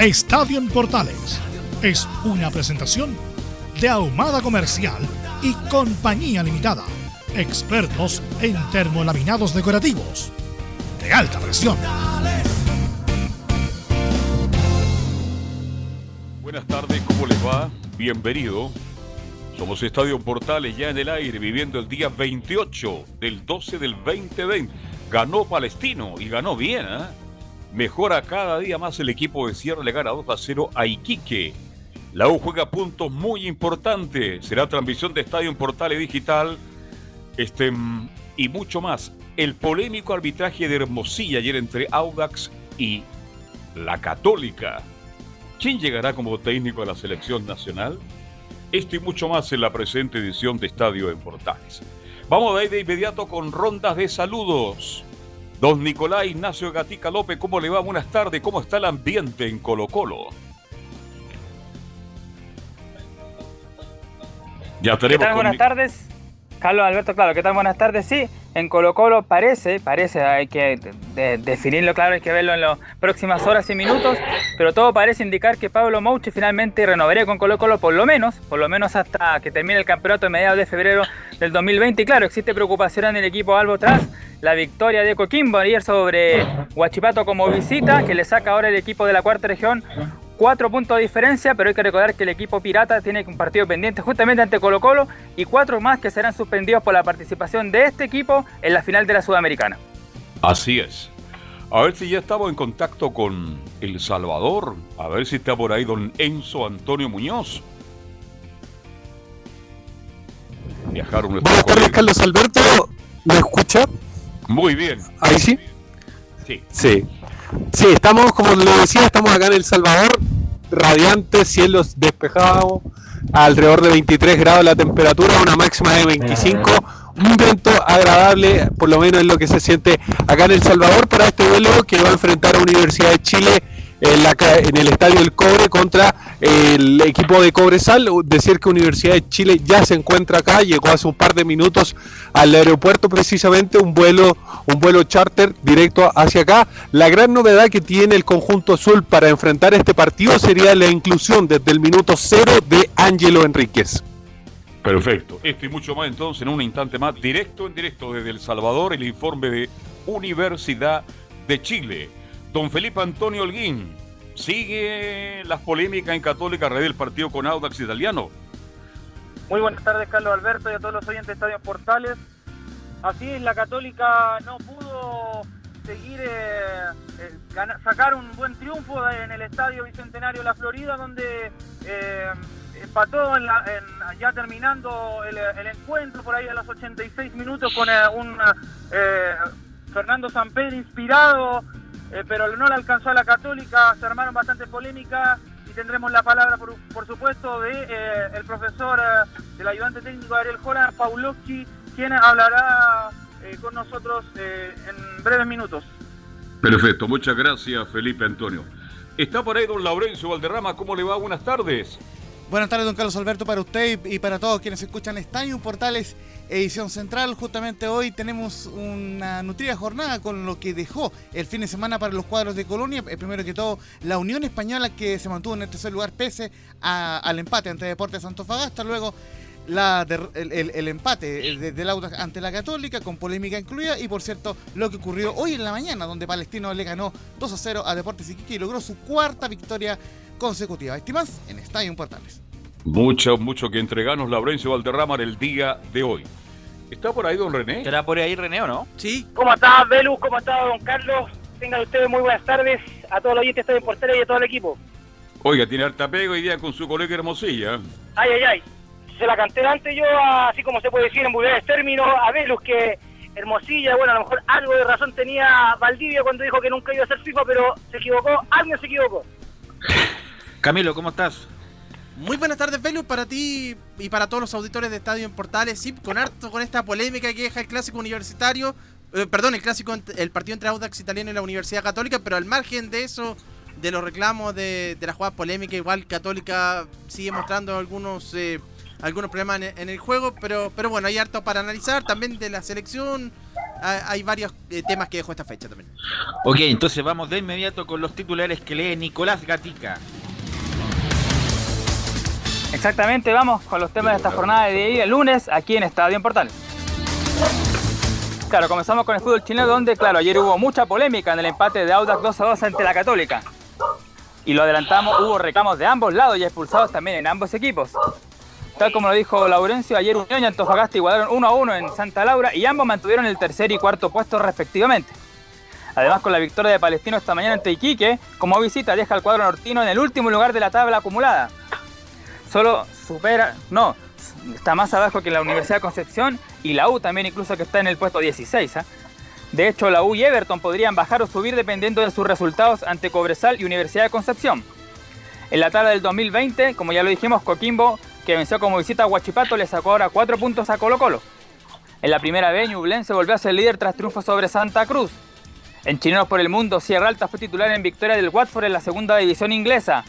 Estadio Portales es una presentación de Ahumada Comercial y Compañía Limitada. Expertos en termolaminados decorativos de alta presión. Buenas tardes, ¿cómo les va? Bienvenido. Somos Estadio Portales ya en el aire, viviendo el día 28 del 12 del 2020. Ganó Palestino y ganó bien, ¿eh? Mejora cada día más el equipo de Sierra, le gana 2 a 0 a Iquique. La U juega puntos muy importantes. Será transmisión de Estadio Portales Digital este, y mucho más. El polémico arbitraje de Hermosilla ayer entre Audax y la Católica. ¿Quién llegará como técnico a la selección nacional? Esto y mucho más en la presente edición de Estadio en Portales. Vamos a ir de inmediato con rondas de saludos. Don Nicolás Ignacio Gatica López, ¿cómo le va? Buenas tardes. ¿Cómo está el ambiente en Colo Colo? Ya tenemos. ¿Qué tal? Buenas tardes. Carlos Alberto, claro, ¿qué tal? Buenas tardes. Sí, en Colo Colo parece, parece, hay que definirlo claro, hay que verlo en las próximas horas y minutos, pero todo parece indicar que Pablo Mouche finalmente renovaría con Colo Colo por lo menos, por lo menos hasta que termine el campeonato a mediados de febrero del 2020. Y claro, existe preocupación en el equipo Albo tras la victoria de Coquimbo ayer sobre Huachipato como visita, que le saca ahora el equipo de la cuarta región cuatro puntos de diferencia, pero hay que recordar que el equipo pirata tiene un partido pendiente justamente ante Colo Colo y cuatro más que serán suspendidos por la participación de este equipo en la final de la Sudamericana. Así es. A ver si ya estamos en contacto con El Salvador. A ver si está por ahí don Enzo Antonio Muñoz. Viajaron Buenas tardes, Carlos Alberto. ¿Me escucha? Muy bien. ¿Ahí sí? Sí. Sí. Sí, estamos, como le decía, estamos acá en El Salvador, radiantes, cielos despejados, alrededor de 23 grados la temperatura, una máxima de 25, un viento agradable, por lo menos es lo que se siente acá en El Salvador para este vuelo que va a enfrentar a Universidad de Chile en, el Estadio del Cobre contra el equipo de Cobresal. Decir que Universidad de Chile ya se encuentra acá, llegó hace un par de minutos al aeropuerto precisamente, un vuelo, un vuelo charter directo hacia acá. La gran novedad que tiene el conjunto azul para enfrentar este partido sería la inclusión desde el minuto cero de Ángelo Enríquez. Perfecto. Esto y mucho más entonces en un instante más, directo en directo desde El Salvador, el informe de Universidad de Chile. Don Felipe Antonio Holguín, ¿sigue las polémicas en Católica Red del partido con Audax Italiano? Muy buenas tardes, Carlos Alberto, y a todos los oyentes de Estadio Portales. Así es, la Católica no pudo seguir, eh, eh, sacar un buen triunfo en el Estadio Bicentenario La Florida, donde eh, empató ya terminando el, encuentro por ahí a los 86 minutos con un Fernando Sampedro inspirado eh, pero no le alcanzó a la Católica, se armaron bastante polémicas y tendremos la palabra, por, supuesto, de eh, el profesor, eh, del ayudante técnico Ariel Jora, Paulowski, quien hablará con nosotros en breves minutos. Perfecto, muchas gracias Felipe Antonio. Está por ahí don Laurencio Valderrama, ¿cómo le va? Buenas tardes. Buenas tardes, don Carlos Alberto, para usted y para todos quienes escuchan Estadio Portales edición central. Justamente hoy tenemos una nutrida jornada con lo que dejó el fin de semana para los cuadros de Colonia. Eh, primero que todo, la Unión Española que se mantuvo en el tercer lugar pese al empate ante Deportes Antofagasta. Luego, el, empate del Audax ante la Católica con polémica incluida y por cierto lo que ocurrió hoy en la mañana donde Palestino le ganó 2 a 0 a Deportes Iquique y logró su cuarta victoria consecutiva. Estimas en Estadio Portales. Mucho, mucho que entregarnos Laurencio Valderrama en el día de hoy. ¿Está por ahí don René? ¿Estará por ahí René o no? Sí. ¿Cómo está, Velus? ¿Cómo está, don Carlos? Tengan ustedes muy buenas tardes a todos los oyentes de Portales y a todo el equipo. Oiga, tiene harta pego hoy día con su colega Hermosilla. Ay, ay, ay se la canté antes yo, así como se puede decir en vulgares términos, a Velus que Hermosilla, bueno, a lo mejor algo de razón tenía Valdivia cuando dijo que nunca iba a ser FIFA, pero se equivocó, alguien se equivocó. Camilo, ¿cómo estás? Muy buenas tardes, Velus, para ti y para todos los auditores de Estadio en Portales. Sí, con harto con esta polémica que deja el clásico universitario, eh, perdón, el clásico, el partido entre Audax Italiano y la Universidad Católica, pero al margen de eso, de los reclamos de, de la jugada polémica, igual Católica sigue mostrando algunos eh, algunos problemas en, el juego, pero, pero bueno, hay harto para analizar. También de la selección hay, varios eh, temas que dejó esta fecha también. Ok, entonces vamos de inmediato con los titulares que lee Nicolás Gatica. Exactamente, vamos con los temas de esta jornada de día lunes aquí en Estadio en Portales. Claro, comenzamos con el fútbol chileno donde, claro, ayer hubo mucha polémica en el empate de Audax 2 a 2 ante la Católica. Y lo adelantamos, hubo reclamos de ambos lados y expulsados también en ambos equipos. Tal como lo dijo Laurencio, ayer Unión y Antofagasta igualaron 1 a 1 en Santa Laura y ambos mantuvieron el tercer y cuarto puesto respectivamente. Además, con la victoria de Palestino esta mañana ante Iquique, como visita deja al cuadro nortino en el último lugar de la tabla acumulada. Solo supera, no, está más abajo que la Universidad de Concepción y la U también incluso que está en el puesto 16. ¿ah? De hecho, la U y Everton podrían bajar o subir dependiendo de sus resultados ante Cobresal y Universidad de Concepción. En la tabla del 2020, como ya lo dijimos, Coquimbo que venció como visita a Huachipato, le sacó ahora cuatro puntos a Colo Colo. En la primera vez, se volvió a ser líder tras triunfo sobre Santa Cruz. En Chilenos por el Mundo, Sierra Alta fue titular en victoria del Watford en la segunda división inglesa.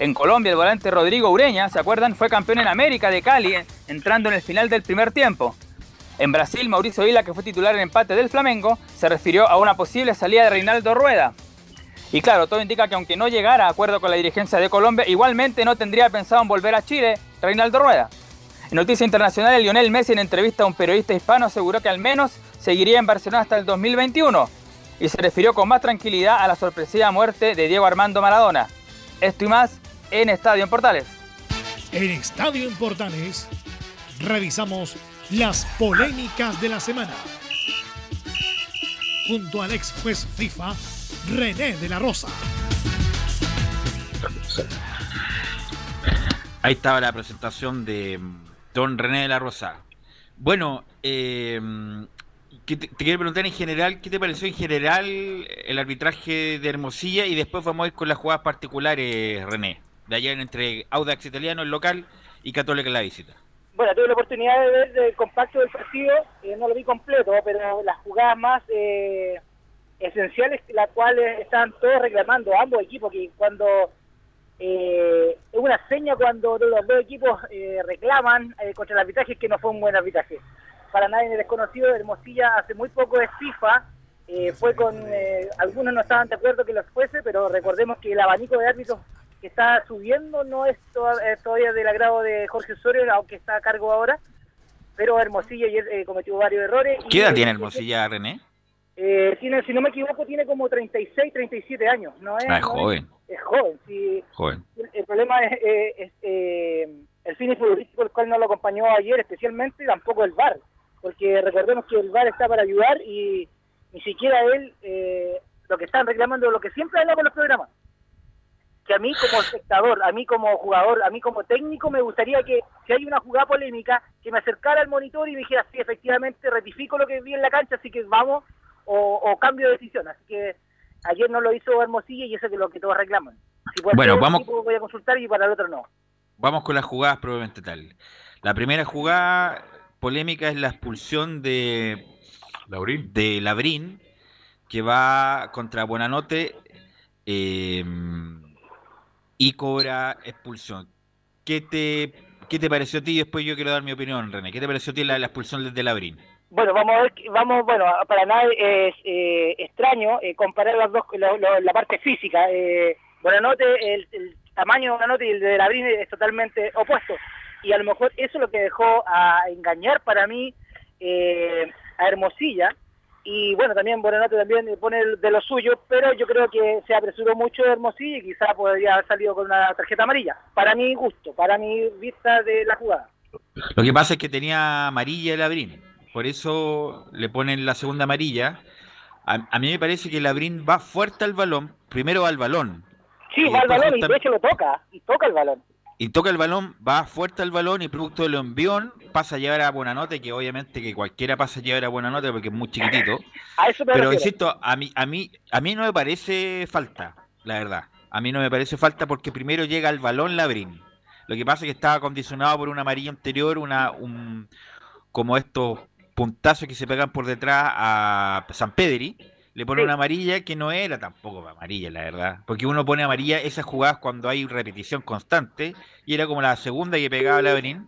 En Colombia, el volante Rodrigo Ureña, ¿se acuerdan? Fue campeón en América de Cali, entrando en el final del primer tiempo. En Brasil, Mauricio Vila, que fue titular en empate del Flamengo, se refirió a una posible salida de Reinaldo Rueda. Y claro, todo indica que aunque no llegara a acuerdo con la dirigencia de Colombia, igualmente no tendría pensado en volver a Chile Reinaldo Rueda. En Noticias Internacionales, Lionel Messi en entrevista a un periodista hispano aseguró que al menos seguiría en Barcelona hasta el 2021 y se refirió con más tranquilidad a la sorpresiva muerte de Diego Armando Maradona. Esto y más en Estadio en Portales. En Estadio en Portales revisamos las polémicas de la semana. Junto al ex juez FIFA, René de la Rosa. Ahí estaba la presentación de mm, don René de la Rosa. Bueno, eh, te, quiero preguntar en general, ¿qué te pareció en general el arbitraje de Hermosilla? Y después vamos a ir con las jugadas particulares, René, de ayer entre Audax Italiano, el local, y Católica en la visita. Bueno, tuve la oportunidad de ver el compacto del partido, eh, no lo vi completo, pero las jugadas más eh, esenciales, las cuales están todos reclamando, ambos equipos, que cuando eh, es una seña cuando los dos equipos eh, reclaman eh, contra el arbitraje que no fue un buen arbitraje. Para nadie desconocido, Hermosilla hace muy poco es FIFA, fue con, algunos no estaban de acuerdo que los fuese, pero recordemos que el abanico de árbitros que está subiendo no es todavía del agrado de Jorge Osorio, aunque está a cargo ahora, pero Hermosilla ayer cometió varios errores. ¿Qué edad tiene Hermosilla, René? tiene, si no me equivoco, tiene como 36, 37 años. No es, ah, joven es joven. Si El, problema es, eh, eh, el fin futbolístico, el cual no lo acompañó ayer especialmente, tampoco el VAR, porque recordemos que el VAR está para ayudar y ni siquiera él, eh, lo que están reclamando, lo que siempre habla con los programas, que a mí como espectador, a mí como jugador, a mí como técnico, me gustaría que si hay una jugada polémica, que me acercara al monitor y me dijera, sí, efectivamente, ratifico lo que vi en la cancha, así que vamos, o, o cambio de decisión. Así que Ayer no lo hizo Hermosilla y eso es lo que todos reclaman. bueno, vamos. Voy a consultar y para el otro no. Vamos con las jugadas probablemente tal. La primera jugada polémica es la expulsión de Labrín, de Labrín que va contra Buenanote eh, y cobra expulsión. ¿Qué te, ¿Qué te pareció a ti? Después yo quiero dar mi opinión, René. ¿Qué te pareció a ti la, la expulsión de Labrín? Bueno, vamos a ver, vamos, bueno, para nada es eh, extraño eh, comparar las dos, la, parte física. Eh, Buenanote, el, el, tamaño de Buenanote y el de Labrín es totalmente opuesto. y a lo mejor eso es lo que dejó a engañar para mí eh, a Hermosilla, y bueno, también Buenanote también pone de lo suyo, pero yo creo que se apresuró mucho Hermosilla y quizá podría haber salido con una tarjeta amarilla, para mi gusto, para mi vista de la jugada. Lo que pasa es que tenía amarilla el Abrín, por eso le ponen la segunda amarilla. A, mí me parece que el Abrín va fuerte al balón, primero al balón. Sí, va al balón y de hecho lo toca, y toca el balón y toca el balón, va fuerte al balón y producto del envión pasa a llevar a buena nota, que obviamente que cualquiera pasa a llevar a buena nota porque es muy chiquitito. Pero insisto, a mí, a mí, a mí no me parece falta, la verdad. A mí no me parece falta porque primero llega al balón Labrín. Lo que pasa es que estaba condicionado por una amarilla anterior, una, un, como estos puntazos que se pegan por detrás a San Pedri le pone una amarilla que no era tampoco amarilla, la verdad. Porque uno pone amarilla esas jugadas cuando hay repetición constante. Y era como la segunda que pegaba Labrín.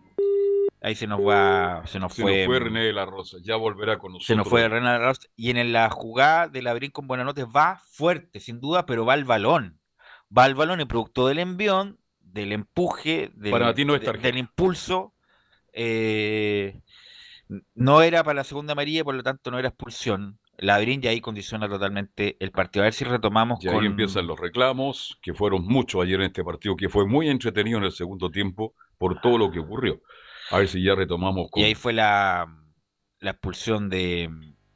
Ahí se nos va, se nos fue. fue René de la Rosa, ya volverá con nosotros. Se nos fue René de la Rosa. Y en la jugada de Labrín con Buenanotes va fuerte, sin duda, pero va al balón. Va al balón y producto del envión, del empuje, del, del impulso. Eh, no era para la segunda amarilla, por lo tanto no era expulsión. Labrín ya ahí condiciona totalmente el partido. A ver si retomamos y ahí empiezan los reclamos, que fueron muchos ayer en este partido, que fue muy entretenido en el segundo tiempo por todo lo que ocurrió. A ver si ya retomamos con... Y ahí fue la, la expulsión de...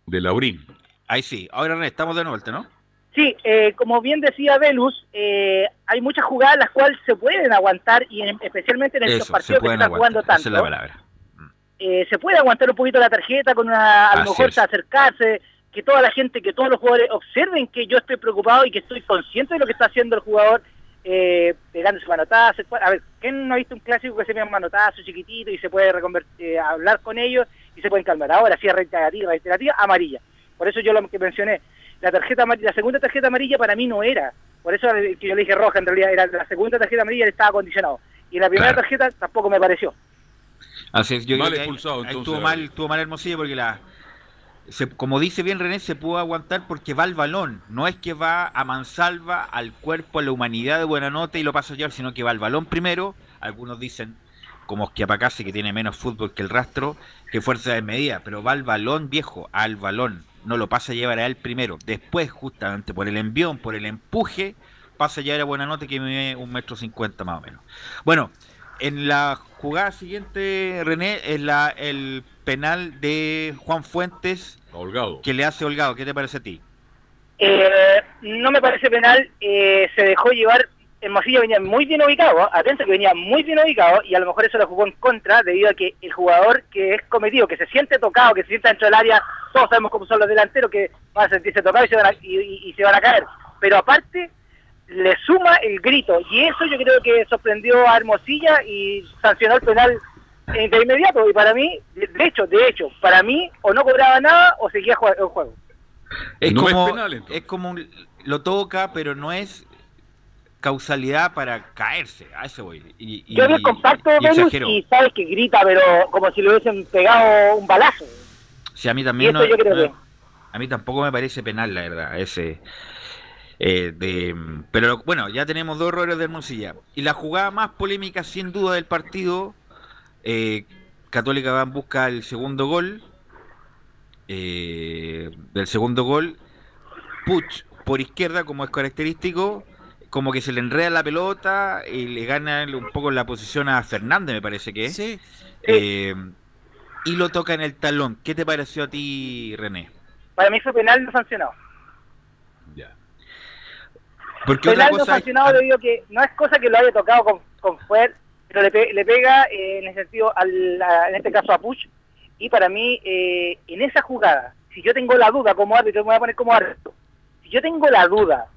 De Labrín. Ahí sí. Ahora René, estamos de vuelta, ¿no? Sí, eh, como bien decía Velus, eh, hay muchas jugadas las cuales se pueden aguantar y especialmente en estos partidos que se están jugando tanto. Esa es la palabra. Eh, se puede aguantar un poquito la tarjeta con una, a lo mejor acercarse, que toda la gente, que todos los jugadores observen que yo estoy preocupado y que estoy consciente de lo que está haciendo el jugador, eh, pegándose manotazos. A ver, ¿quién no ha visto un clásico que se pega manotazos chiquitito y se puede eh, hablar con ellos y se pueden calmar? Ahora sí, reiterativa, reiterativa, amarilla. Por eso yo lo que mencioné, la tarjeta la segunda tarjeta amarilla para mí no era. Por eso que yo le dije roja, en realidad era la segunda tarjeta amarilla le estaba acondicionado. Y la primera tarjeta tampoco me pareció. Así es, yo mal expulsado, estuvo mal, estuvo mal Hermosillo porque la como dice bien René, se puede aguantar porque va al balón. No es que va a mansalva al cuerpo, a la humanidad de buena nota y lo pasa a llevar, sino que va al balón primero. Algunos dicen, como Schiapacase, que tiene menos fútbol que el rastro, que fuerza de medida, pero va al balón viejo, al balón. No lo pasa a llevar a él primero. Después, justamente por el envión, por el empuje, pasa a llevar a buena nota que mide un metro cincuenta más o menos. Bueno, en la jugada siguiente, René, es la, el penal de Juan Fuentes Holgado. que le hace Holgado. ¿Qué te parece a ti? Eh, no me parece penal. Eh, se dejó llevar. Hermosillo venía muy bien ubicado, atento que venía muy bien ubicado y a lo mejor eso lo jugó en contra debido a que el jugador que es cometido, que se siente tocado, que se sienta dentro del área, todos sabemos cómo son los delanteros que van a sentirse tocados y se van a, y se van a caer. Pero aparte, le suma el grito y eso yo creo que sorprendió a Hermosilla y sancionó el penal de inmediato y para mí, de hecho, de hecho, para mí o no cobraba nada o seguía el juego. Es como, es, como lo toca, pero no es causalidad para caerse, a eso voy. Y, yo vi el compacto de y sabes que grita, pero como si le hubiesen pegado un balazo. Sí, a mí también a mí tampoco me parece penal, la verdad, ese eh, de, pero bueno, ya tenemos dos errores de Hermosilla. Y la jugada más polémica, sin duda, del partido, eh, Católica va en busca del segundo gol. Eh, del segundo gol, Puch por izquierda, como es característico, como que se le enreda la pelota y le gana un poco la posición a Fernández, me parece que es. y lo toca en el talón. ¿Qué te pareció a ti, René? Para mí fue penal no sancionado. Porque penal no sancionado debido a que no es cosa que lo haya tocado con, con fuerza, pero le, pega eh, en el sentido, al, en este caso a Push, y para mí, eh, en esa jugada, si yo tengo la duda como árbitro, me voy a poner como árbitro, si yo tengo la duda,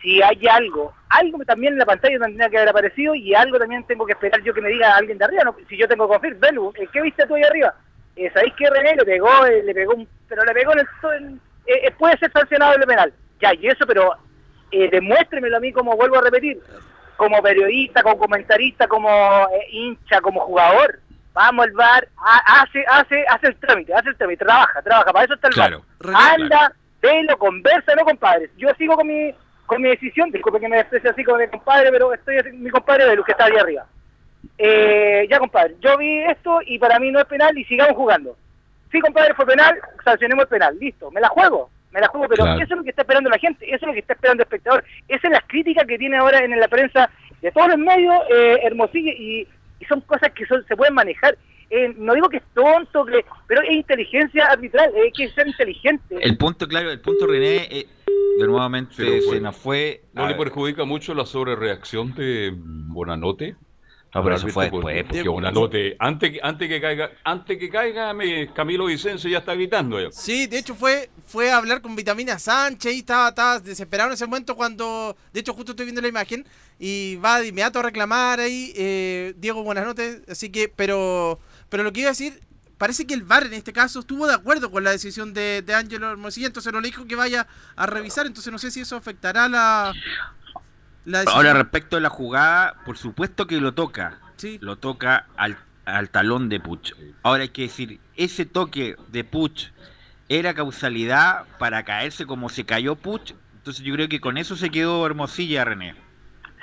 si hay algo, algo también en la pantalla tendría que haber aparecido y algo también tengo que esperar yo que me diga alguien de arriba, si yo tengo confir, Belu, ¿qué viste tú ahí arriba? Eh, ¿Sabéis que René le pegó, le pegó un, pero le pegó en el, puede ser sancionado el penal, ya, y eso, pero eh, demuéstremelo a mí como vuelvo a repetir, como periodista, como comentarista, como eh, hincha, como jugador. Vamos al bar, hace, hace, hace el trámite, hace el trámite, trabaja, trabaja, para eso está el claro, Anda, velo, conversa, no compadres. Yo sigo con mi con mi decisión, disculpe que me exprese así con mi compadre, pero estoy mi compadre de los que está ahí arriba. eh, ya compadre, yo vi esto y para mí no es penal y sigamos jugando. Sí, compadre, fue penal, sancionemos el penal, listo, me la juego, me la juego, pero eso es lo que está esperando la gente, eso es lo que está esperando el espectador, esa es la crítica que tiene ahora en la prensa de todos los medios, eh, Hermosillo, y, son cosas que se pueden manejar. Eh, no digo que es tonto, pero es inteligencia arbitral, hay que ser inteligente. El punto, claro, el punto, René, eh, de nuevamente se nos fue. ¿No le perjudica mucho la sobrereacción de Bonanote? No, pero eso fue después. Porque antes, antes que caiga, antes que caiga, Camilo Vicencio ya está gritando. Sí, de hecho fue, fue a hablar con Vitamina Sánchez y estaba, estaba desesperado en ese momento cuando, de hecho justo estoy viendo la imagen, y va de inmediato a reclamar ahí, eh, Diego, buenas noches, así que, pero, pero lo que iba a decir, parece que el VAR en este caso estuvo de acuerdo con la decisión de, de Ángelo Hermosilla, entonces no le dijo que vaya a revisar, entonces no sé si eso afectará la, Ahora, respecto a la jugada, por supuesto que lo toca. Lo toca al, al talón de Puch. Ahora hay que decir, ese toque de Puch era causalidad para caerse como se cayó Puch. Entonces yo creo que con eso se quedó Hermosilla, René.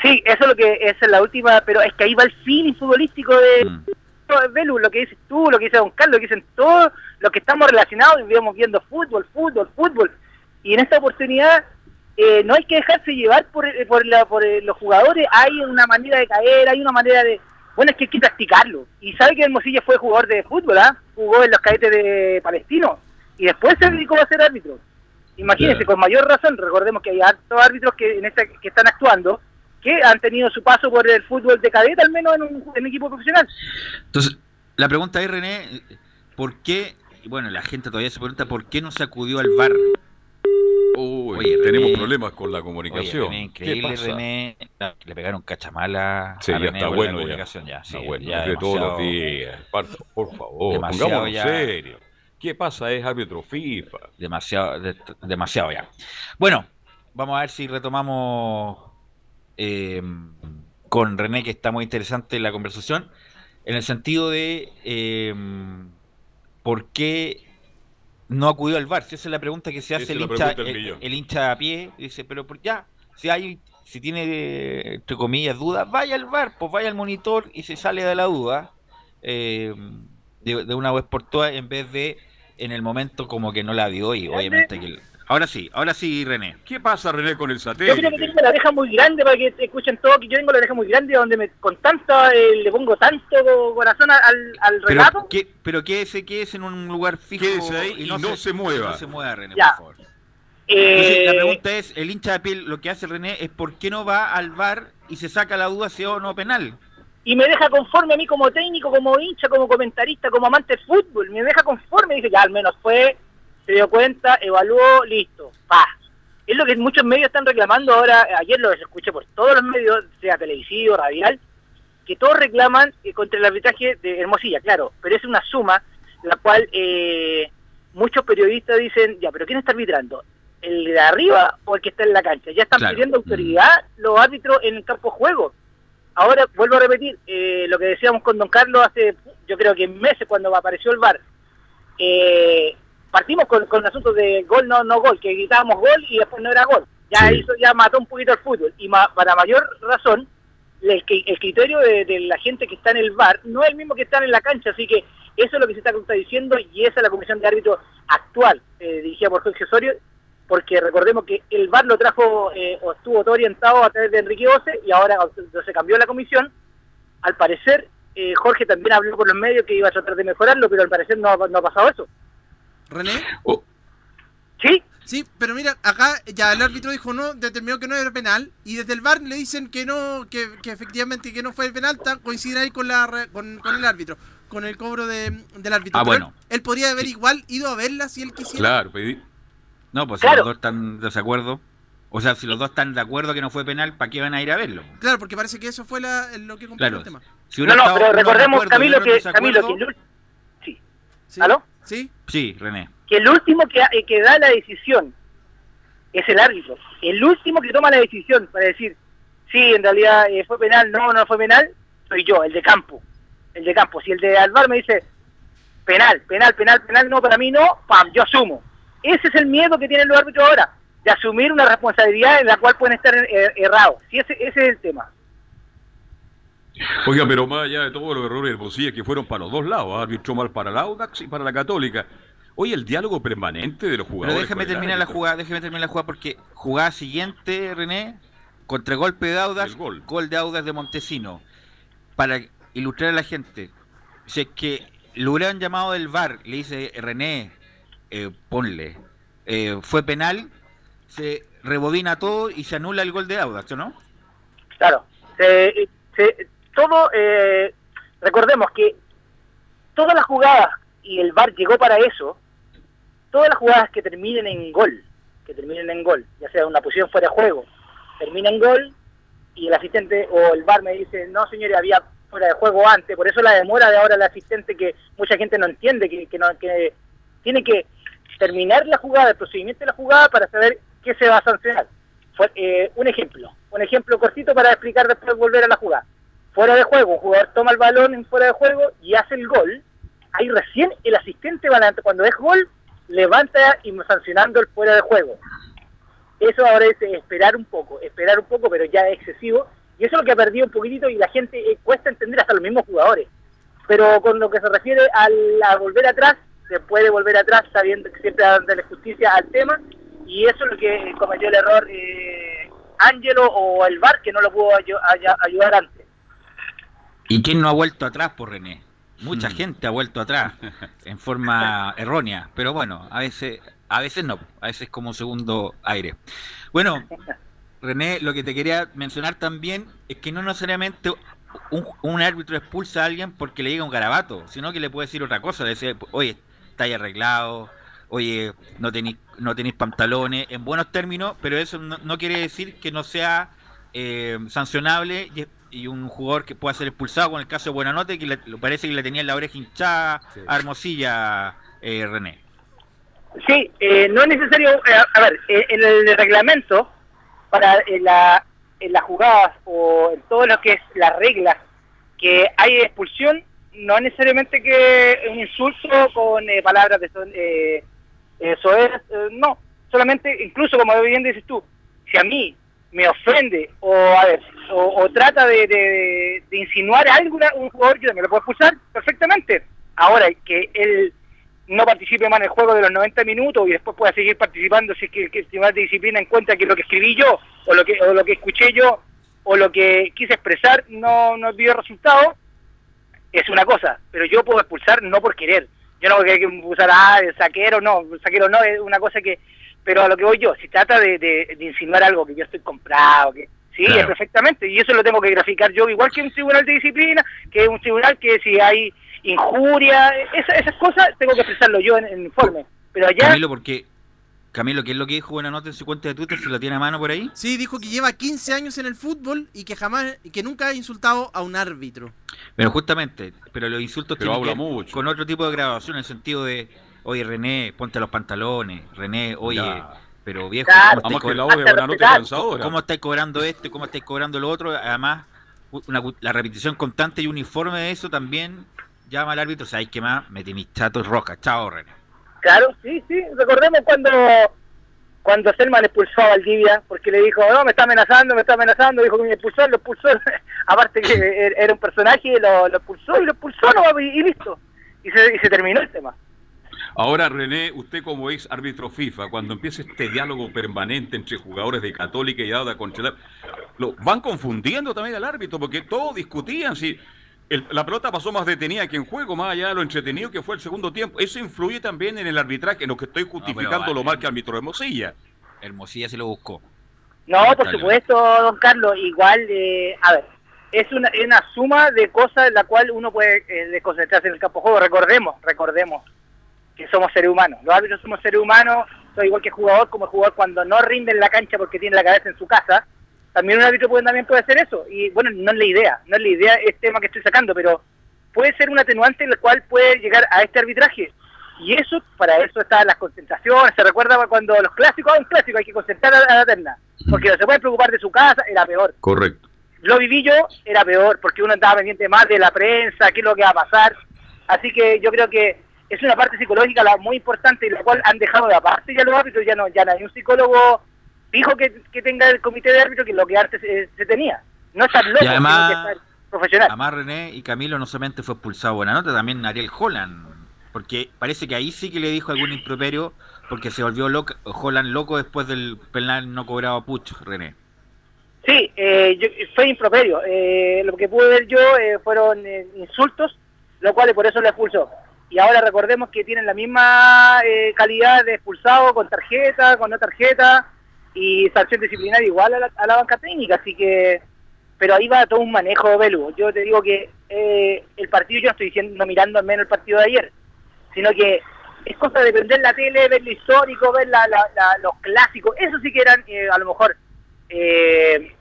Sí, eso es lo que es la última, pero es que ahí va el feeling futbolístico de mm. lo que dices tú, lo que dice Don Carlos, lo que dicen todos los que estamos relacionados y vivimos viendo fútbol, fútbol, fútbol. Y en esta oportunidad eh, no hay que dejarse llevar por, eh, por, por eh, los jugadores, hay una manera de caer, hay una manera de... Bueno, es que hay que practicarlo. Y sabe que Hermosilla fue jugador de fútbol, ¿ah? Jugó en los cadetes de Palestino y después se dedicó a ser árbitro. Imagínense, con mayor razón, recordemos que hay altos árbitros que, en esta, que están actuando que han tenido su paso por el fútbol de cadete, al menos en un, equipo profesional. Entonces, la pregunta es, René, ¿por qué, bueno, la gente todavía se pregunta, ¿por qué no se acudió al VAR? Uy, tenemos problemas con la comunicación. René, increíble, René. le pegaron cachamala sí, a ya está bueno, la comunicación. Ya, sí, bueno, ya de todos los días. Por favor, ya, serio. ¿Qué pasa? Es árbitro FIFA. Demasiado, demasiado ya. Bueno, vamos a ver si retomamos eh, con René, que está muy interesante la conversación, en el sentido de eh, por qué no acudió al VAR. Si esa es la pregunta que se hace el hincha, el, hincha a pie. Dice, pero ya, si hay, si tiene, entre comillas, dudas, vaya al VAR, pues vaya al monitor y se sale de la duda eh, de, una vez por todas en vez de en el momento como que no la vio y obviamente que Ahora sí, ahora sí, René. ¿Qué pasa, René, con el satélite? Yo creo que tengo la oreja muy grande para que escuchen todo, que yo tengo la oreja muy grande donde me, con tanto, eh, le pongo tanto corazón al, al relato. Pero, ¿qué, pero quédese, quédese en un lugar fijo quédese ahí y, no, se, mueva. No se mueva, René, por favor. Eh... la pregunta es, el hincha de piel, lo que hace René es ¿por qué no va al bar y se saca la duda si o no penal? y me deja conforme a mí como técnico, como hincha, como comentarista, como amante del fútbol. Me deja conforme y dice, ya al menos fue se dio cuenta, evaluó, listo, pa. Es lo que muchos medios están reclamando ahora, ayer lo escuché por todos los medios, sea televisivo, radial, que todos reclaman eh, contra el arbitraje de Hermosilla, claro, pero es una suma la cual eh, muchos periodistas dicen, ya, pero ¿quién está arbitrando? ¿El de arriba o el que está en la cancha? Ya están pidiendo autoridad los árbitros en el campo de juego. Ahora, vuelvo a repetir, eh, lo que decíamos con don Carlos hace, yo creo que meses cuando apareció el VAR, eh, partimos con, con el asunto de gol, no, no gol, que gritábamos gol y después no era gol. Ya eso ya mató un poquito el fútbol. Y para mayor razón, el, el criterio de, la gente que está en el bar no es el mismo que está en la cancha, así que eso es lo que se está contradiciendo y esa es la comisión de árbitros actual, eh, dirigida por Jorge Osorio, porque recordemos que el VAR lo trajo eh, o estuvo todo orientado a través de Enrique Ose y ahora se cambió la comisión. Al parecer, eh, Jorge también habló con los medios que iba a tratar de mejorarlo, pero al parecer no, no ha pasado eso. René. Oh. ¿Sí? Sí, pero mira, acá ya el árbitro dijo no, determinó que no era penal y desde el VAR le dicen que no, que, efectivamente que no fue penal, coincide ahí con la con, el árbitro, con el cobro de, del árbitro. Ah, bueno. Él, podría haber igual ido a verla si él quisiera. Claro, no, pues si los dos están de desacuerdo. O sea, si los dos están de acuerdo que no fue penal, ¿para qué van a ir a verlo? Claro, porque parece que eso fue lo que complicó el tema. no, no, pero recordemos, Camilo, que, Camilo, que... Sí. sí. ¿Aló? Sí. Sí, René que el último que, eh, que da la decisión es el árbitro. El último que toma la decisión para decir, sí, en realidad eh, fue penal, no, no fue penal, soy yo, el de campo. El de campo. Si el de Alvar me dice, penal, penal, penal, penal, no, para mí no, pam, yo asumo. Ese es el miedo que tienen los árbitros ahora, de asumir una responsabilidad en la cual pueden estar eh, errados. Sí, ese, ese es el tema. Oiga, pero más allá de todos los errores de Bosilla que fueron para los dos lados, árbitro mal para la Audax y para la Católica. Oye, el diálogo permanente de los jugadores. Pero déjame terminar la jugada, déjame terminar la jugada porque jugada siguiente, René, contra golpe de Audax, gol. gol de Audax de Montesino. Para ilustrar a la gente, si es que lo hubieran llamado del VAR, le dice René, eh, ponle, eh, fue penal, se rebobina todo y se anula el gol de Audax, ¿no? Claro, todo, eh, recordemos que todas las jugadas, y el VAR llegó para eso, todas las jugadas que terminen en gol, que terminen en gol, ya sea una posición fuera de juego, termina en gol, y el asistente o el VAR me dice, no señores, había fuera de juego antes, por eso la demora de ahora el asistente que mucha gente no entiende, que, que, no, que tiene que terminar la jugada, el procedimiento de la jugada para saber qué se va a sancionar. Fue, eh, un ejemplo, un ejemplo cortito para explicar después volver a la jugada. Fuera de juego, jugador toma el balón en fuera de juego y hace el gol. Ahí recién el asistente, cuando es gol, levanta y sancionando el fuera de juego. Eso ahora es esperar un poco, esperar un poco, pero ya es excesivo. Y eso es lo que ha perdido un poquitito y la gente eh, cuesta entender hasta los mismos jugadores. Pero con lo que se refiere a volver atrás, se puede volver atrás sabiendo que siempre darle justicia al tema y eso es lo que cometió el error eh, Ángelo o el VAR que no lo pudo ayudar antes. ¿Y quién no ha vuelto atrás por René? Mucha hmm. gente ha vuelto atrás en forma errónea, pero bueno, a veces a veces no, a veces como segundo aire. Bueno, René, lo que te quería mencionar también es que no necesariamente un, un árbitro expulsa a alguien porque le diga un garabato, sino que le puede decir otra cosa, decir, oye, está ahí arreglado, oye, no tenéis no tenéis pantalones, en buenos términos, pero eso no, quiere decir que no sea eh, sancionable y, un jugador que pueda ser expulsado, con el caso de Buenanote, que le, parece que le tenía la oreja hinchada a Hermosilla, eh, René. Sí, eh, no es necesario, a ver, en el reglamento, para la, en las jugadas o en todo lo que es las reglas, que hay expulsión, no necesariamente que un insulto con palabras de son, eso es, eh, no, solamente, incluso como bien dices tú, si a mí me ofende o a ver, o, trata de, de, insinuar algo un jugador, yo también lo puedo expulsar perfectamente. Ahora, que él no participe más en el juego de los 90 minutos y después pueda seguir participando si es que, que el Tribunal de Disciplina encuentra que lo que escribí yo o lo que, o lo que escuché yo o lo que quise expresar no, no dio resultado, es una cosa, pero yo puedo expulsar no por querer, yo no que usar ah, el saquero, no, el saquero no, es una cosa que, pero a lo que voy yo, si trata de, de, insinuar algo que yo estoy comprado, que sí, perfectamente, y eso lo tengo que graficar yo, igual que un tribunal de disciplina, que es un tribunal que si hay injuria, esas cosas tengo que expresarlo yo en el informe, pero allá... Camilo, porque Camilo, ¿qué es lo que dijo Buenanote en su cuenta de Twitter? ¿Se lo tiene a mano por ahí? Sí, dijo que lleva 15 años en el fútbol y que jamás, y que nunca ha insultado a un árbitro. Pero justamente, pero los insultos tienen que con otro tipo de grabación, en el sentido de, oye René, ponte los pantalones, René, oye, pero viejo, ¿cómo, estáis cobrando esto? ¿Cómo estáis cobrando lo otro? Además, la repetición constante y uniforme de eso también llama al árbitro, ¿sabéis qué más? Metí mis chatos rojas, chao René. Claro, sí, sí. Recordemos cuando cuando Selman expulsó a Valdivia, porque le dijo, no, me está amenazando, me está amenazando, dijo que me expulsó, lo expulsó, aparte que er, era un personaje, lo, lo expulsó y lo expulsó, no, y, listo. Y se, y se terminó el tema. Ahora, René, usted como ex árbitro FIFA, cuando empieza este diálogo permanente entre jugadores de Católica y Auda contra lo van confundiendo también al árbitro, porque todos discutían si la pelota pasó más detenida que en juego, más allá de lo entretenido que fue el segundo tiempo. Eso influye también en el arbitraje, en lo que estoy justificando lo mal que arbitró Hermosilla. Hermosilla se lo buscó. No, por supuesto, don Carlos. Igual, eh, a ver, es una, una suma de cosas en la cual uno puede eh, concentrarse en el campo de juego. Recordemos, recordemos que somos seres humanos. Los árbitros somos seres humanos, soy igual que jugador, como jugador cuando no rinde en la cancha porque tiene la cabeza en su casa también un árbitro puede, también puede hacer eso. Y bueno, no es la idea, no es la idea este tema que estoy sacando, pero puede ser un atenuante en el cual puede llegar a este arbitraje. Y eso, para eso están las concentraciones. Se recuerda cuando los clásicos, un clásico, hay que concentrar a la terna. Porque no se puede preocupar de su casa, era peor. Correcto. Lo viví yo, era peor, porque uno estaba pendiente más de la prensa, qué es lo que va a pasar. Así que yo creo que es una parte psicológica la muy importante y la cual han dejado de aparte ya los árbitros, ya no, ya no hay un psicólogo dijo que, tenga el comité de árbitro que lo que antes se, tenía. No estar loco, y además, profesional. Además, René y Camilo no solamente fue expulsado buena nota, también Ariel Holland, porque parece que ahí sí que le dijo algún improperio, porque se volvió loco, Holland loco después del penal no cobrado a Puch, René. Sí, eh, fue improperio. Eh, lo que pude ver yo eh, fueron eh, insultos, lo cual por eso le expulsó. Y ahora recordemos que tienen la misma calidad de expulsado con tarjeta, con no tarjeta y sanción disciplinaria igual a la, banca técnica. Así que, pero ahí va todo un manejo, Belu. Yo te digo que el partido, yo no estoy diciendo, no mirando al menos el partido de ayer, sino que es cosa de prender la tele, ver lo histórico, ver los clásicos. Eso sí que eran, a lo mejor, eh,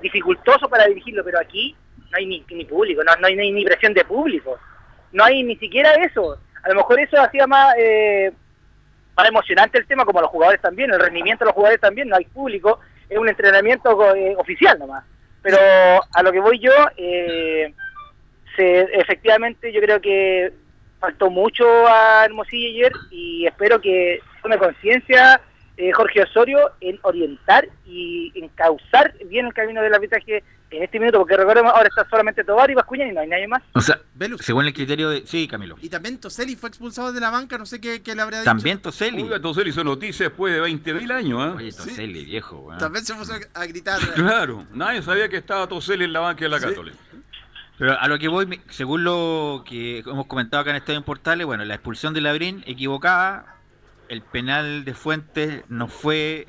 dificultoso para dirigirlo, pero aquí no hay ni, ni público, no, no, hay, ni presión de público, no hay ni siquiera eso. A lo mejor eso hacía más, eh, más emocionante el tema, como los jugadores también, el rendimiento de los jugadores también, no hay público, es un entrenamiento eh, oficial nomás. Pero a lo que voy yo, eh, se, efectivamente yo creo que faltó mucho a Hermosillo ayer y espero que tome conciencia eh, Jorge Osorio en orientar y en causar bien el camino del arbitraje en este minuto, porque recordemos, ahora está solamente Tobar y Bascuña y no hay nadie más. O sea, según el criterio de... Sí, Camilo. Y también Toseli fue expulsado de la banca, no sé qué, le habría dicho. También Toseli. Oiga, Toseli hizo noticias después de 20.000 años, ¿eh? Oye, Toseli, viejo. También se puso a gritar. claro, nadie sabía que estaba Toseli en la banca de la Católica. Pero a lo que voy, según lo que hemos comentado acá en Estadio en Portales, bueno, la expulsión de Labrín equivocada, el penal de Fuentes no fue,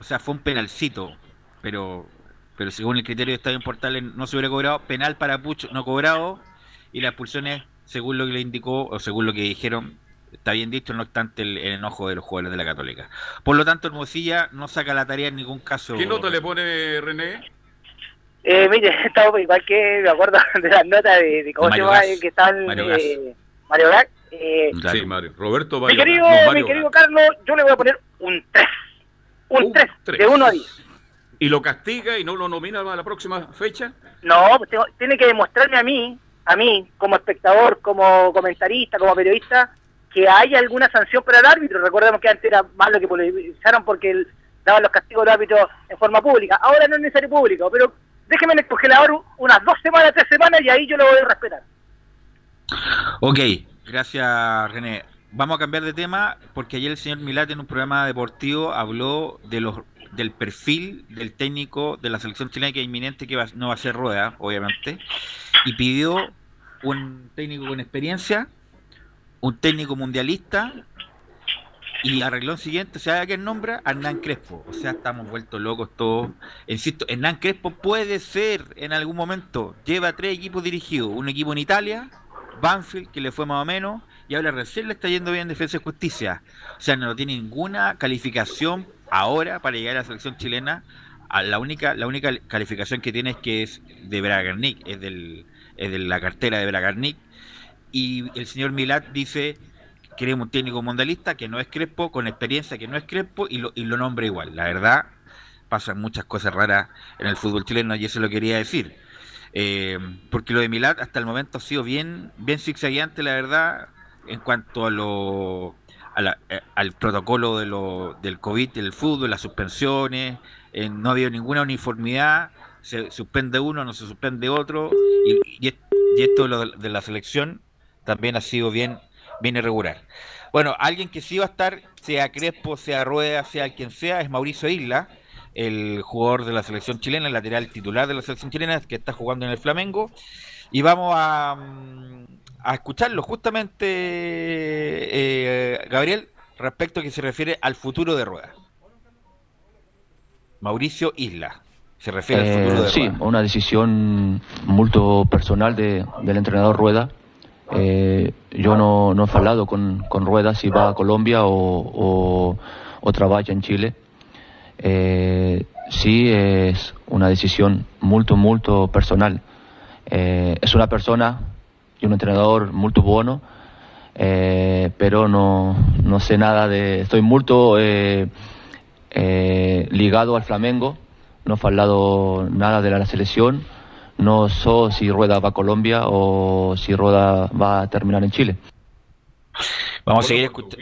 o sea, fue un penalcito, pero pero según el criterio de Estadio Portales no se hubiera cobrado, penal para Puch no cobrado, y la expulsión es, según lo que le indicó, o según lo que dijeron, está bien dicho, no obstante el, enojo de los jugadores de la Católica. Por lo tanto, Hermosilla no saca la tarea en ningún caso. ¿Qué nota le pone René? Eh, mire, estaba igual que me acuerdo de las notas de, cómo se llama, que están Mario, eh, Mario eh, sí, Mario. Roberto Mi querido, mi querido Carlos, yo le voy a poner un 3. Un 3, de 1 a 10. ¿Y lo castiga y no lo nomina a la próxima fecha? No, pues tiene que demostrarme a mí, a mí, como espectador, como comentarista, como periodista, que hay alguna sanción para el árbitro. Recordemos que antes era más lo que polemizaron porque daban los castigos del árbitro en forma pública. Ahora no es necesario público, pero déjeme en el congelador unas dos semanas, tres semanas y ahí yo lo voy a respetar. Ok, Gracias, René. Vamos a cambiar de tema porque ayer el señor Milat en un programa deportivo habló de los del perfil del técnico de la selección chilena que es inminente que no va a ser rueda, obviamente, y pidió un técnico con experiencia, un técnico mundialista y arregló el siguiente, ¿sabe a quién nombra? Hernán Crespo. O sea, estamos vueltos locos todos. Insisto, Hernán Crespo puede ser en algún momento, lleva tres equipos dirigidos, un equipo en Italia, Banfield, que le fue más o menos, y ahora recién le está yendo bien Defensa y Justicia. O sea, no tiene ninguna calificación ahora para llegar a la selección chilena. La única la única calificación que tiene es que es de Bragarnik, es, del, es de la cartera de Bragarnik. Y el señor Milat dice queremos un técnico mundialista que no es Crespo, con experiencia que no es Crespo, y lo, y lo nombra igual. La verdad, pasan muchas cosas raras en el fútbol chileno y eso lo quería decir. Eh, porque lo de Milad hasta el momento ha sido bien, bien zigzagueante, la verdad, en cuanto a lo, eh, al protocolo de lo, del COVID, del fútbol, las suspensiones, eh, no ha habido ninguna uniformidad, se suspende uno, no se suspende otro, y, esto de, la selección también ha sido bien, bien irregular. Bueno, alguien que sí va a estar, sea Crespo, sea Rueda, sea quien sea, es Mauricio Isla, el jugador de la selección chilena, el lateral titular de la selección chilena, que está jugando en el Flamengo. Y vamos a, mm, a escucharlo justamente, eh, Gabriel, respecto a que se refiere al futuro de Rueda. Mauricio Isla. Se refiere al futuro de eh, Rueda. Sí, una decisión muy personal de, del entrenador Rueda. Eh, yo no, no he hablado con, con Rueda si va a Colombia o, o, o trabaja en Chile eh, sí es una decisión muy, muy personal. Es una persona un entrenador muy bueno, eh, pero no, no, sé nada de... Estoy muy eh, eh, ligado al Flamengo, no he hablado nada de la selección, no sé si Rueda va a Colombia o si Rueda va a terminar en Chile. Vamos a seguir escuchando.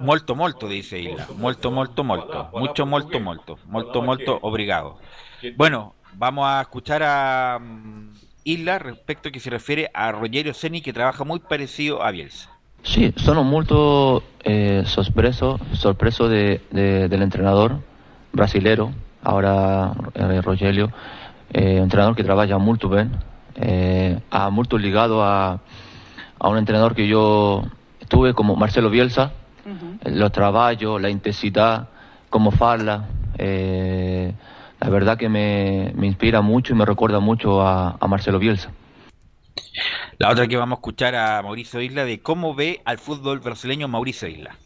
Molto, molto, dice Isla. Molto, molto, molto. Mucho, molto, molto. Molto, molto, obrigado. Bueno, vamos a escuchar a mm, Isla respecto a que se refiere a Rogerio Ceni que trabaja muy parecido a Bielsa. Sí, sono molto eh, sorpreso, sorpreso de, del entrenador brasilero, ahora eh, Rogelio, eh, entrenador que trabaja muy bien, eh, ha molto ligado a, a un entrenador que yo tuve como Marcelo Bielsa, los trabajos, la intensidad, cómo farla, eh, la verdad que me, me, inspira mucho y me recuerda mucho a, a, Marcelo Bielsa. La otra que vamos a escuchar a Mauricio Isla de cómo ve al fútbol brasileño Mauricio Isla.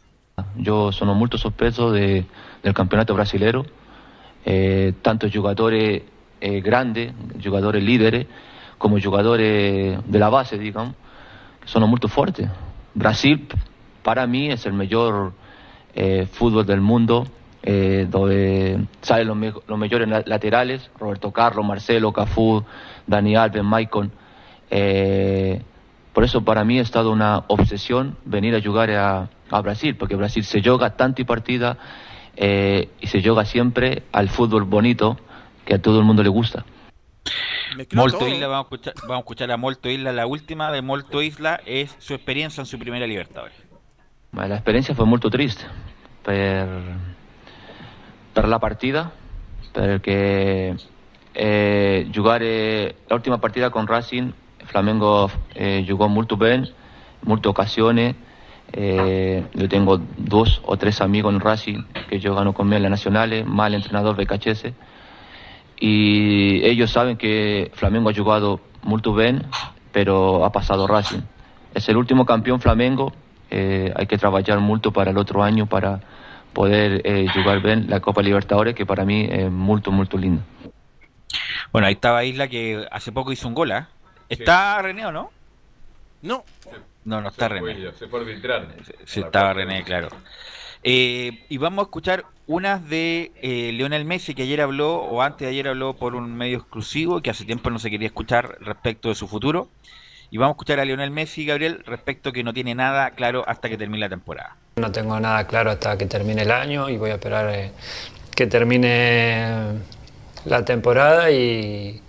Yo sono molto sorpreso de, del campeonato brasilero, eh, tanto jugadores eh, grandes, jugadores líderes, como jugadores de la base, digamos, sono molto fuertes. Brasil, para mí, es el mejor eh, fútbol del mundo eh, donde salen los, me los, mejores laterales, Roberto Carlos, Marcelo, Cafú, Dani Alves, Maicon. Eh, por eso para mí ha estado una obsesión venir a jugar a, a Brasil, porque Brasil se juega tanto y partida eh, y se juega siempre al fútbol bonito que a todo el mundo le gusta. Molto Isla, vamos a, escuchar, vamos a escuchar a Molto Isla, la última de Molto Isla es su experiencia en su primera Libertadores. La experiencia fue molto triste per, per la partida, perché eh, giocare la última partida con Racing, Flamengo eh, jugó molto bene, molte occasioni. Eh, yo tengo dos o tres amigos en Racing que juegan conmigo en la Nacional, mal entrenador BKHS. Y ellos saben que Flamengo ha jugado muy bien, pero ha pasado Racing. Es el último campeón Flamengo, eh, hay que trabajar mucho para el otro año para poder eh, jugar bien la Copa Libertadores, que para mí es muy, muy linda. Bueno, ahí estaba Isla que hace poco hizo un gol, ¿eh? ¿Está sí. René o no? No. No, no está se René. Se fue arbitrar. Se estaba René, claro. Eh, y vamos a escuchar unas de eh, Lionel Messi que ayer habló, o antes de ayer habló por un medio exclusivo que hace tiempo no se quería escuchar respecto de su futuro. Y vamos a escuchar a Lionel Messi, Gabriel, respecto que no tiene nada claro hasta que termine la temporada. No tengo nada claro hasta que termine el año y voy a esperar eh, que termine la temporada y,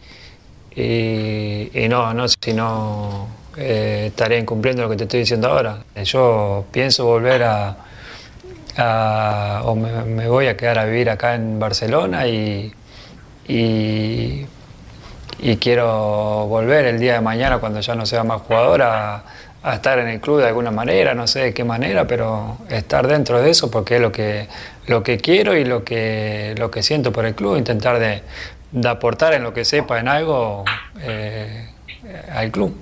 no, no, si no eh, estaré incumpliendo lo que te estoy diciendo ahora. Yo pienso volver a, o me, voy a quedar a vivir acá en Barcelona y, y y quiero volver el día de mañana cuando ya no sea más jugador a, estar en el club de alguna manera, no sé de qué manera, pero estar dentro de eso porque es lo que, lo que quiero y lo que, lo que siento por el club, intentar de, de aportar en lo que sepa en algo eh, al club.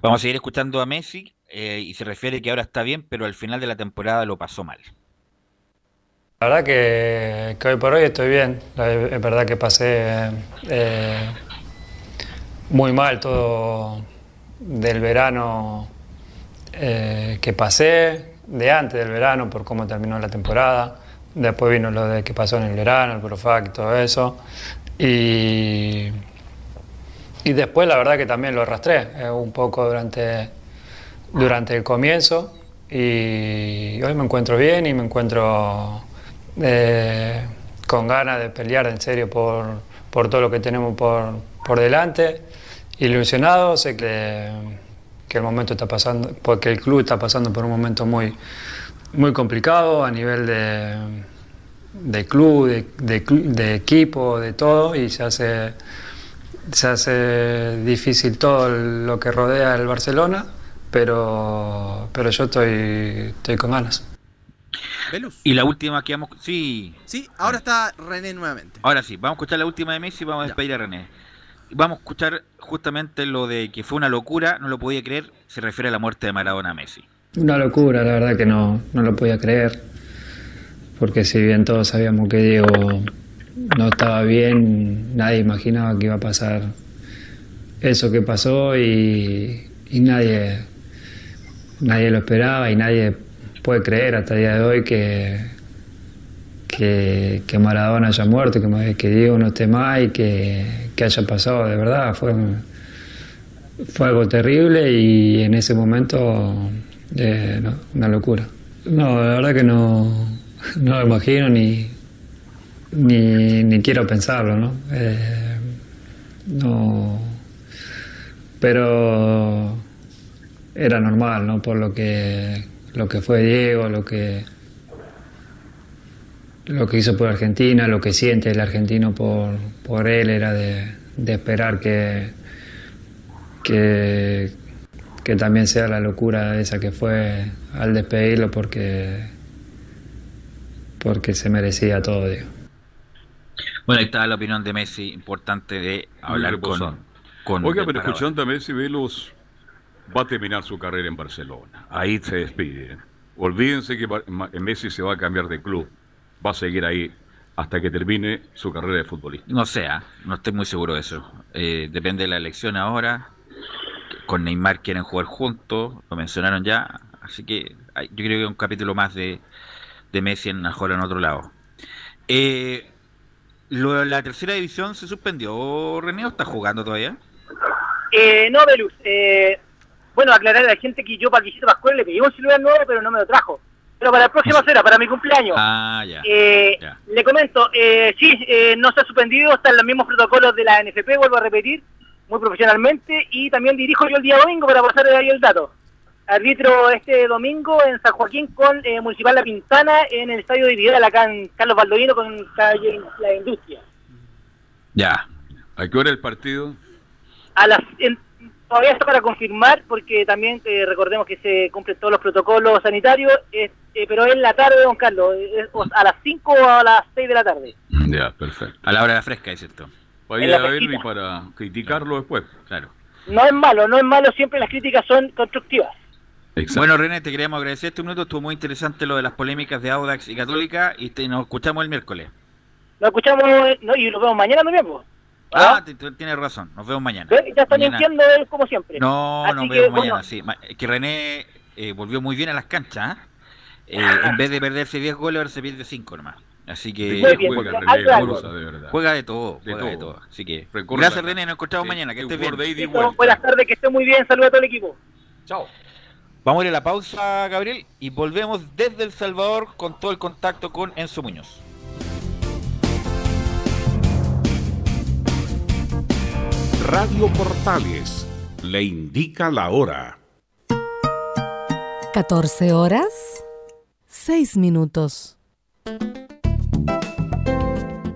Vamos a seguir escuchando a Messi eh, y se refiere que ahora está bien, pero al final de la temporada lo pasó mal. La verdad que, que, hoy por hoy estoy bien. Es verdad que pasé eh, muy mal todo del verano eh, que pasé, de antes del verano por cómo terminó la temporada. Después vino lo de que pasó en el verano, el Profac, todo eso. Y, y después la verdad que también lo arrastré eh, un poco durante, durante el comienzo. Y hoy me encuentro bien y me encuentro eh, con ganas de pelear en serio por, por todo lo que tenemos por, por, delante, ilusionado, sé que, que, el momento está pasando, porque el club está pasando por un momento muy, muy complicado a nivel de, de club, de, de, de equipo, de todo, y se hace, se hace difícil todo lo que rodea el Barcelona, pero, pero yo estoy, estoy con ganas. Velus. Y la última que vamos. Sí. Sí, ahora está René nuevamente. Ahora sí, vamos a escuchar la última de Messi y vamos a despedir ya. a René. Vamos a escuchar justamente lo de que fue una locura, no lo podía creer, se refiere a la muerte de Maradona Messi. Una locura, la verdad que no, no lo podía creer. Porque si bien todos sabíamos que Diego no estaba bien, nadie imaginaba que iba a pasar eso que pasó y, y nadie, nadie lo esperaba y nadie puede creer hasta el día de hoy que, que, que Maradona haya muerto, que, que, Diego no esté más y que, que haya pasado de verdad. Fue, fue algo terrible y en ese momento eh, una locura. No, la verdad que no, no me imagino ni, ni, ni quiero pensarlo, ¿no? Eh, no. Pero era normal, ¿no? Por lo que, lo que fue Diego, lo que, lo que hizo por Argentina, lo que siente el argentino por, por él, era de, de esperar que, que, que también sea la locura esa que fue al despedirlo porque, porque se merecía todo, Diego. Bueno, ahí está la opinión de Messi, importante de hablar con, con, Oiga, pero escuchando a Messi, Velos va a terminar su carrera en Barcelona. Ahí se despide. Olvídense que Messi se va a cambiar de club. Va a seguir ahí hasta que termine su carrera de futbolista. No sé, ¿ah? no estoy muy seguro de eso. Eh, depende de la elección ahora. Con Neymar quieren jugar juntos, lo mencionaron ya. Así que yo creo que un capítulo más de, de Messi en mejor en otro lado. Eh, ¿La tercera división se suspendió, René, o está jugando todavía? Eh, no, Belus. Eh, bueno, aclarar a la gente que yo para el Pascual le pedí un celular nuevo, pero no me lo trajo. Pero para la próxima será, para mi cumpleaños. Ah, ya. Eh, Le comento, eh, sí, eh, no se ha suspendido, están los mismos protocolos de la NFP, vuelvo a repetir, muy profesionalmente, y también dirijo yo el día domingo para pasar ahí el dato. Arbitro este domingo en San Joaquín con eh, Municipal La Pintana en el estadio de Vidal, acá en Carlos Baldovino con calle La Industria. Ya. ¿A qué hora el partido? A las, todavía está para confirmar porque también eh, recordemos que se cumplen todos los protocolos sanitarios, eh, pero es la tarde, don Carlos, a las 5 o a las 6 de la tarde. Ya, perfecto. A la hora de la fresca, es esto. Para ir a verlo y para criticarlo después. Claro. No es malo, no es malo, siempre las críticas son constructivas. Bueno, René, te queríamos agradecer este minuto. Estuvo muy interesante lo de las polémicas de Audax y Católica y nos escuchamos el miércoles. Nos escuchamos y nos vemos mañana también, pues. Ah, tienes razón, nos vemos mañana. Ya están mintiendo como siempre. No, nos vemos mañana, sí. Que René eh, volvió muy bien a las canchas. ¿eh? Eh, en vez de perderse 10 goles, ahora se pierde 5 nomás. Así que juega, René, juega de todo, juega de todo. Así que gracias René, nos encontramos mañana, que estés bien. buenas tardes, que esté muy bien, saludos a todo el equipo. Chao. Vamos a ir a la pausa, Gabriel, y volvemos desde El Salvador con todo el contacto con Enzo Muñoz. Radio Portales le indica la hora. 14 horas, 6 minutos.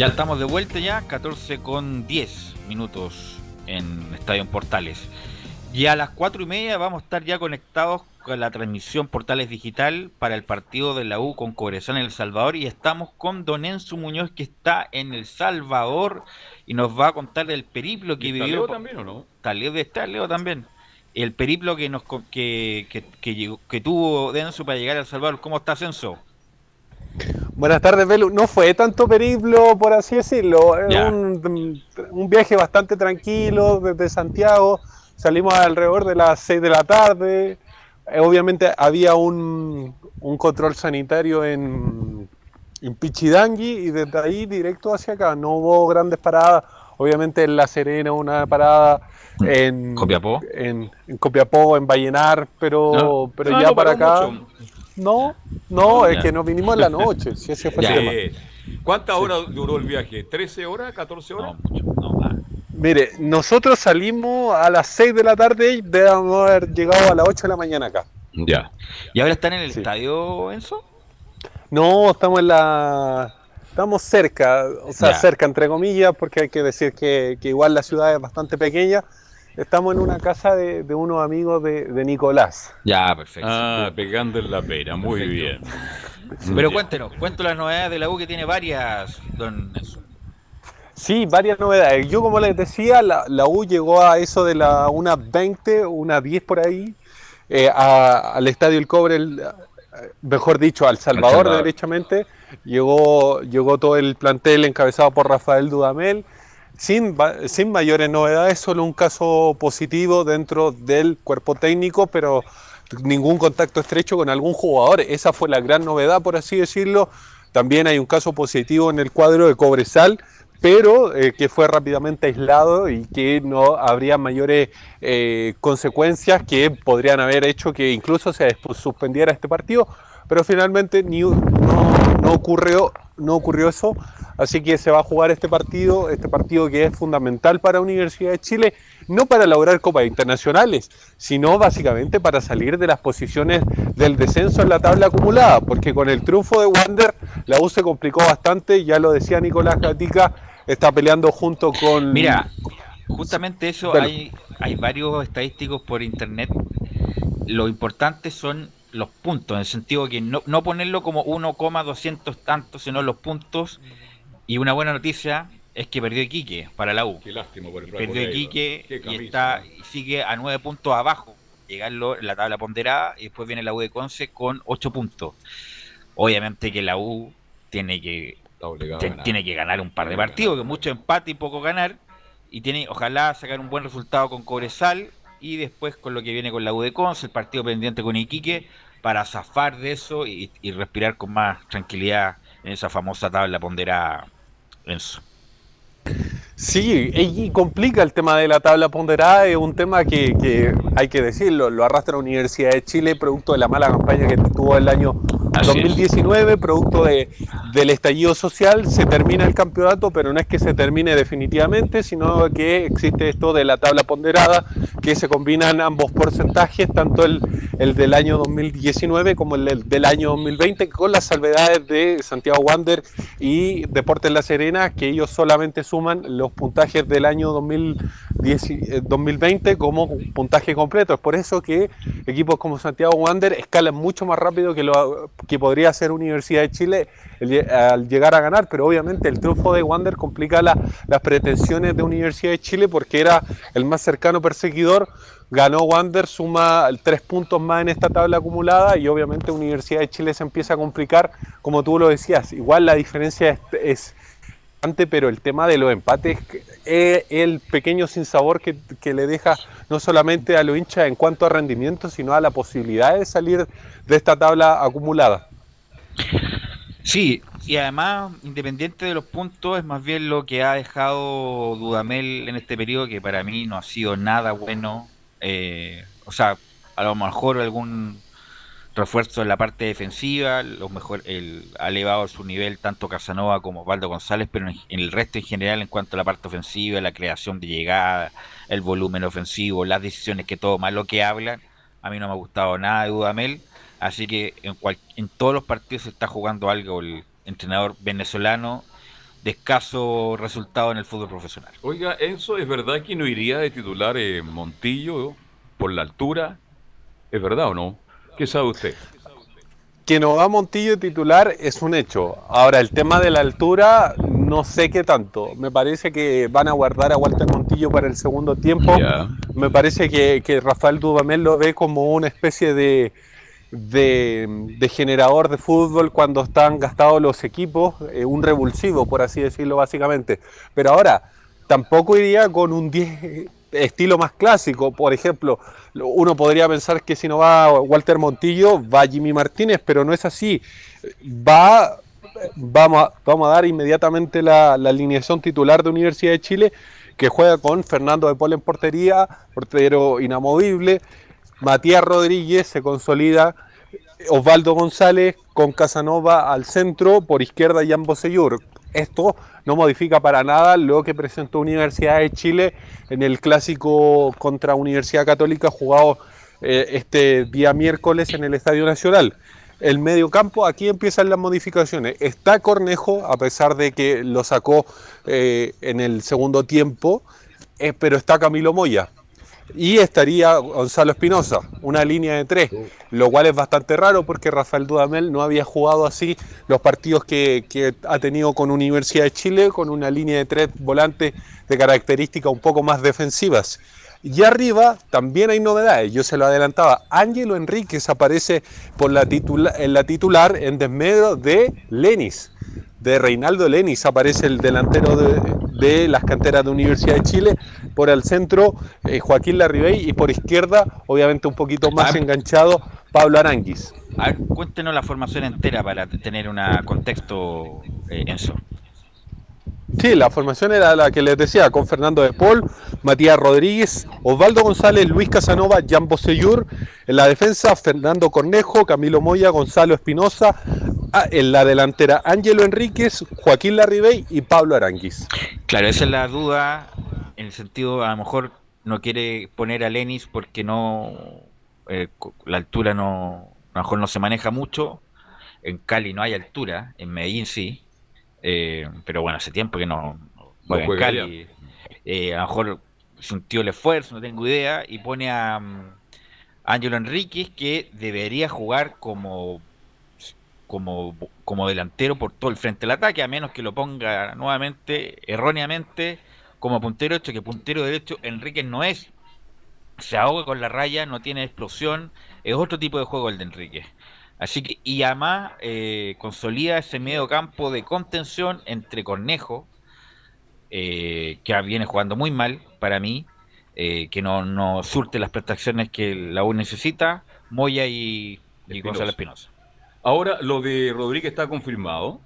Ya estamos de vuelta ya, 14 con 10 minutos en Estadio Portales. Y a las 4 y media vamos a estar ya conectados con la transmisión Portales Digital para el partido de la U con Cobresal en El Salvador y estamos con Don Enzo Muñoz que está en El Salvador y nos va a contar del periplo que vivió. Leo también o no? Está Leo, está Leo también. El periplo que nos que, que, que, que tuvo Denso para llegar a El Salvador. ¿Cómo estás, Enzo? Buenas tardes, Belu. No fue tanto periplo, por así decirlo. Un, un, viaje bastante tranquilo desde Santiago. Salimos alrededor de las 6 de la tarde. Eh, obviamente había un, un control sanitario en, en, Pichidangui y desde ahí directo hacia acá. No hubo grandes paradas. Obviamente en La Serena una parada en Copiapó, en, en Copiapó, en Vallenar, pero, no. pero no, ya no para acá. Mucho. No, no, es que nos vinimos en la noche. Si ese fue el tema. ¿Cuántas sí. horas duró el viaje? ¿13 horas? ¿14 horas? No, mucho, no más. Mire, nosotros salimos a las 6 de la tarde y debemos haber llegado a las 8 de la mañana acá. Ya. ¿Y ahora están en el sí. estadio, Enzo? No, estamos en la. Estamos cerca, o sea, ya. cerca entre comillas, porque hay que decir que, que igual la ciudad es bastante pequeña Estamos en una casa de, de unos amigos de, de, Nicolás. Ya, perfecto. Ah, pegando en la pera, muy perfecto. bien. Pero cuéntenos, cuento las novedades de la U que tiene varias, don Nelson. Sí, varias novedades. Yo, como les decía, la, la U llegó a eso de la una 20, una 10 por ahí, eh, a, al Estadio El Cobre, el, mejor dicho, al Salvador, Salvador, derechamente. Llegó, llegó todo el plantel encabezado por Rafael Dudamel sin, sin mayores novedades, solo un caso positivo dentro del cuerpo técnico, pero ningún contacto estrecho con algún jugador. Esa fue la gran novedad, por así decirlo. También hay un caso positivo en el cuadro de Cobresal, pero eh, que fue rápidamente aislado y que no habría mayores eh, consecuencias que podrían haber hecho que incluso se suspendiera este partido, pero finalmente ni, no, no, ocurrió, no ocurrió eso, así que se va a jugar este partido, este partido que es fundamental para Universidad de Chile, no para lograr copas internacionales, sino básicamente para salir de las posiciones del descenso en la tabla acumulada, porque con el triunfo de Wander la U se complicó bastante, ya lo decía Nicolás Gatica, está peleando junto con... Mira, justamente eso, hay, hay varios estadísticos por internet, lo importante son los puntos, en el sentido que no, no ponerlo como 1,200 tantos, sino los puntos. Y una buena noticia es que perdió Iquique para la U. Qué lástima por el Perdió Iquique y, está, y sigue a 9 puntos abajo. Llegarlo en la tabla ponderada y después viene la U de Conce con 8 puntos. Obviamente que la U tiene que tiene que ganar un par de partidos, que mucho empate y poco ganar. Y tiene, ojalá, sacar un buen resultado con Cobresal y después con lo que viene con la U de Conce, el partido pendiente con Iquique, para zafar de eso y, y respirar con más tranquilidad en esa famosa tabla ponderada. Enzo. Sí, y complica el tema de la tabla ponderada, es un tema que, que, hay que decirlo, lo arrastra la Universidad de Chile, producto de la mala campaña que tuvo el año Así 2019, es. producto de, del estallido social, se termina el campeonato, pero no es que se termine definitivamente, sino que existe esto de la tabla ponderada, que se combinan ambos porcentajes, tanto el, el del año 2019 como el del año 2020, con las salvedades de Santiago Wander y Deportes La Serena, que ellos solamente suman los puntajes del año 2010, 2020 como puntaje completo. Es por eso que equipos como Santiago Wander escalan mucho más rápido que lo que podría hacer Universidad de Chile al llegar a ganar, pero obviamente el triunfo de Wander complica la, las pretensiones de Universidad de Chile porque era el más cercano perseguidor. Ganó Wander, suma tres puntos más en esta tabla acumulada y obviamente Universidad de Chile se empieza a complicar, como tú lo decías, igual la diferencia es pero el tema de los empates es el pequeño sinsabor que, que le deja no solamente a los hinchas en cuanto a rendimiento, sino a la posibilidad de salir de esta tabla acumulada. Sí, y además, independiente de los puntos, es más bien lo que ha dejado Dudamel en este periodo, que para mí no ha sido nada bueno. Eh, o sea, a lo mejor algún refuerzo en la parte defensiva, lo mejor el, ha elevado su nivel tanto Casanova como Valdo González, pero en, el resto en general, en cuanto a la parte ofensiva, la creación de llegada, el volumen ofensivo, las decisiones que toma, lo que hablan, a mí no me ha gustado nada de Dudamel. Así que en, en todos los partidos se está jugando algo el entrenador venezolano de escaso resultado en el fútbol profesional. Oiga, ¿eso es verdad que no iría de titular eh, Montillo por la altura? ¿Es verdad o no? ¿Qué sabe usted? Que no va Montillo titular es un hecho. Ahora, el tema de la altura, no sé qué tanto. Me parece que van a guardar a Walter Montillo para el segundo tiempo. Me parece que, que Rafael Dudamel lo ve como una especie de, de, generador de fútbol cuando están gastados los equipos, eh, un revulsivo, por así decirlo básicamente. Pero ahora, tampoco iría con un 10 estilo más clásico. Por ejemplo, uno podría pensar que si no va Walter Montillo, va Jimmy Martínez, pero no es así. Va, vamos, a, vamos a dar inmediatamente la, la alineación titular de Universidad de Chile, que juega con Fernando de Pol en portería, portero inamovible, Matías Rodríguez se consolida, Osvaldo González con Casanova al centro, por izquierda Jan Bosellur. Esto no modifica para nada lo que presentó Universidad de Chile en el clásico contra Universidad Católica jugado eh, este día miércoles en el Estadio Nacional. El medio campo, aquí empiezan las modificaciones. Está Cornejo, a pesar de que lo sacó eh, en el segundo tiempo, eh, pero está Camilo Moya y estaría Gonzalo Espinosa, una línea de tres, lo cual es bastante raro porque Rafael Dudamel no había jugado así los partidos que, ha tenido con Universidad de Chile, con una línea de tres volantes de características un poco más defensivas. Y arriba también hay novedades, yo se lo adelantaba, Ángelo Enríquez aparece por la en la titular en desmedro de Lenis de Reinaldo Lenis aparece el delantero de, las canteras de Universidad de Chile, por el centro eh, Joaquín Larribey y por izquierda, obviamente un poquito más enganchado, Pablo Aranguis. cuéntenos la formación entera para tener un contexto, eh, Enzo. Sí, la formación era la que les decía, con Fernando de Paul, Matías Rodríguez, Osvaldo González, Luis Casanova, Jan Bosellur, en la defensa Fernando Cornejo, Camilo Moya, Gonzalo Espinosa, ah, en la delantera Ángelo Enríquez, Joaquín Larribey y Pablo Aranguis. Claro, esa es la duda, en el sentido, a lo mejor no quiere poner a Lenis porque no, eh, la altura no, a lo mejor no se maneja mucho, en Cali no hay altura, en Medellín sí, eh, pero bueno, hace tiempo que no, juega en Cali. Eh, a lo mejor sintió el esfuerzo, no tengo idea, y pone a um, Ángelo Enríquez que debería jugar como, como, como delantero por todo el frente del ataque, a menos que lo ponga nuevamente, erróneamente, como puntero derecho, que puntero derecho Enríquez no es. Se ahoga con la raya, no tiene explosión, es otro tipo de juego el de Enríquez. Así que, y además eh, consolida ese medio campo de contención entre Cornejo, eh, que viene jugando muy mal para mí, eh, que no, no, surte las prestaciones que la U necesita, Moya y, y Gonzalo Espinosa. Ahora, lo de Rodríguez está confirmado.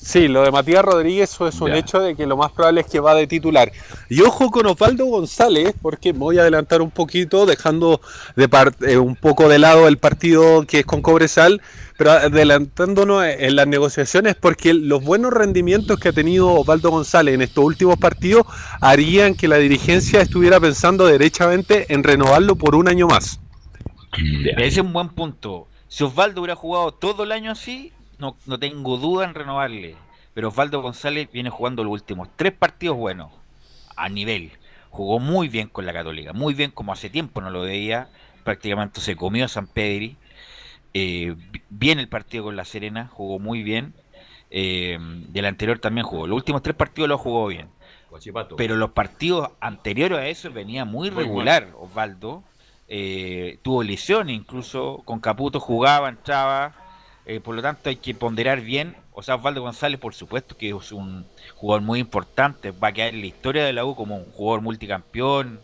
Sí, lo de Matías Rodríguez es un hecho de que lo más probable es que va de titular. Y ojo con Osvaldo González, porque voy a adelantar un poquito, dejando de eh, un poco de lado el partido que es con Cobresal, pero adelantándonos en las negociaciones, porque los buenos rendimientos que ha tenido Osvaldo González en estos últimos partidos harían que la dirigencia estuviera pensando derechamente en renovarlo por un año más. Ese es un buen punto. Si Osvaldo hubiera jugado todo el año así, no, no tengo duda en renovarle. Pero Osvaldo González viene jugando los últimos tres partidos buenos, a nivel. Jugó muy bien con la Católica, muy bien como hace tiempo no lo veía. Prácticamente se comió a San Pedri. Eh, bien el partido con la Serena, jugó muy bien. Eh, del anterior también jugó. Los últimos tres partidos lo jugó bien. pero los partidos anteriores a eso venía muy regular, Osvaldo. Eh, tuvo lesiones, incluso con Caputo jugaba, entraba. Eh, por lo tanto, hay que ponderar bien. O sea, Osvaldo González, por supuesto, que es un jugador muy importante. Va a quedar en la historia de la U como un jugador multicampeón,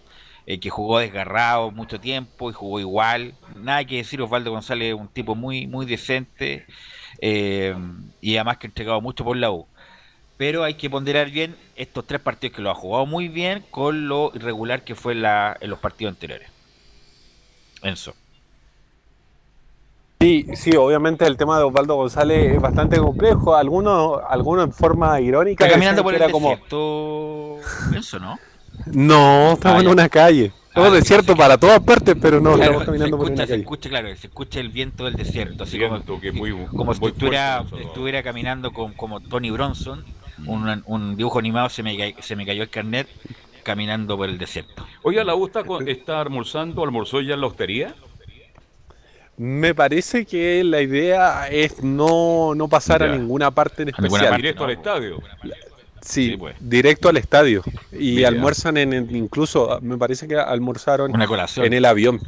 eh, que jugó desgarrado mucho tiempo y jugó igual. Nada que decir, Osvaldo González es un tipo muy, muy decente y además que ha entregado mucho por la U pero hay que ponderar bien estos tres partidos que lo ha jugado muy bien con lo irregular que fue la, en los partidos anteriores. Enzo. Sí, sí, obviamente el tema de Osvaldo González es bastante complejo. Algunos, algunos en forma irónica. Está caminando por el desierto, Enzo, ¿no? No, estamos en una calle. Todo ah, desierto para todas partes, pero no, estamos caminando por una calle. Se escucha, claro, se escucha el viento del desierto, así como, como si estuviera, estuviera caminando con, como Tony Bronson un, un dibujo animado, se me, se me cayó el carnet caminando por el desierto. Oye, ¿la gusta está almorzando? ¿Almorzó ya en la hostería? Me parece que la idea es no, no pasar a ninguna parte en especial. Directo al estadio. Sí, pues. directo al estadio. Y almuerzan en, incluso, me parece que almorzaron en el avión.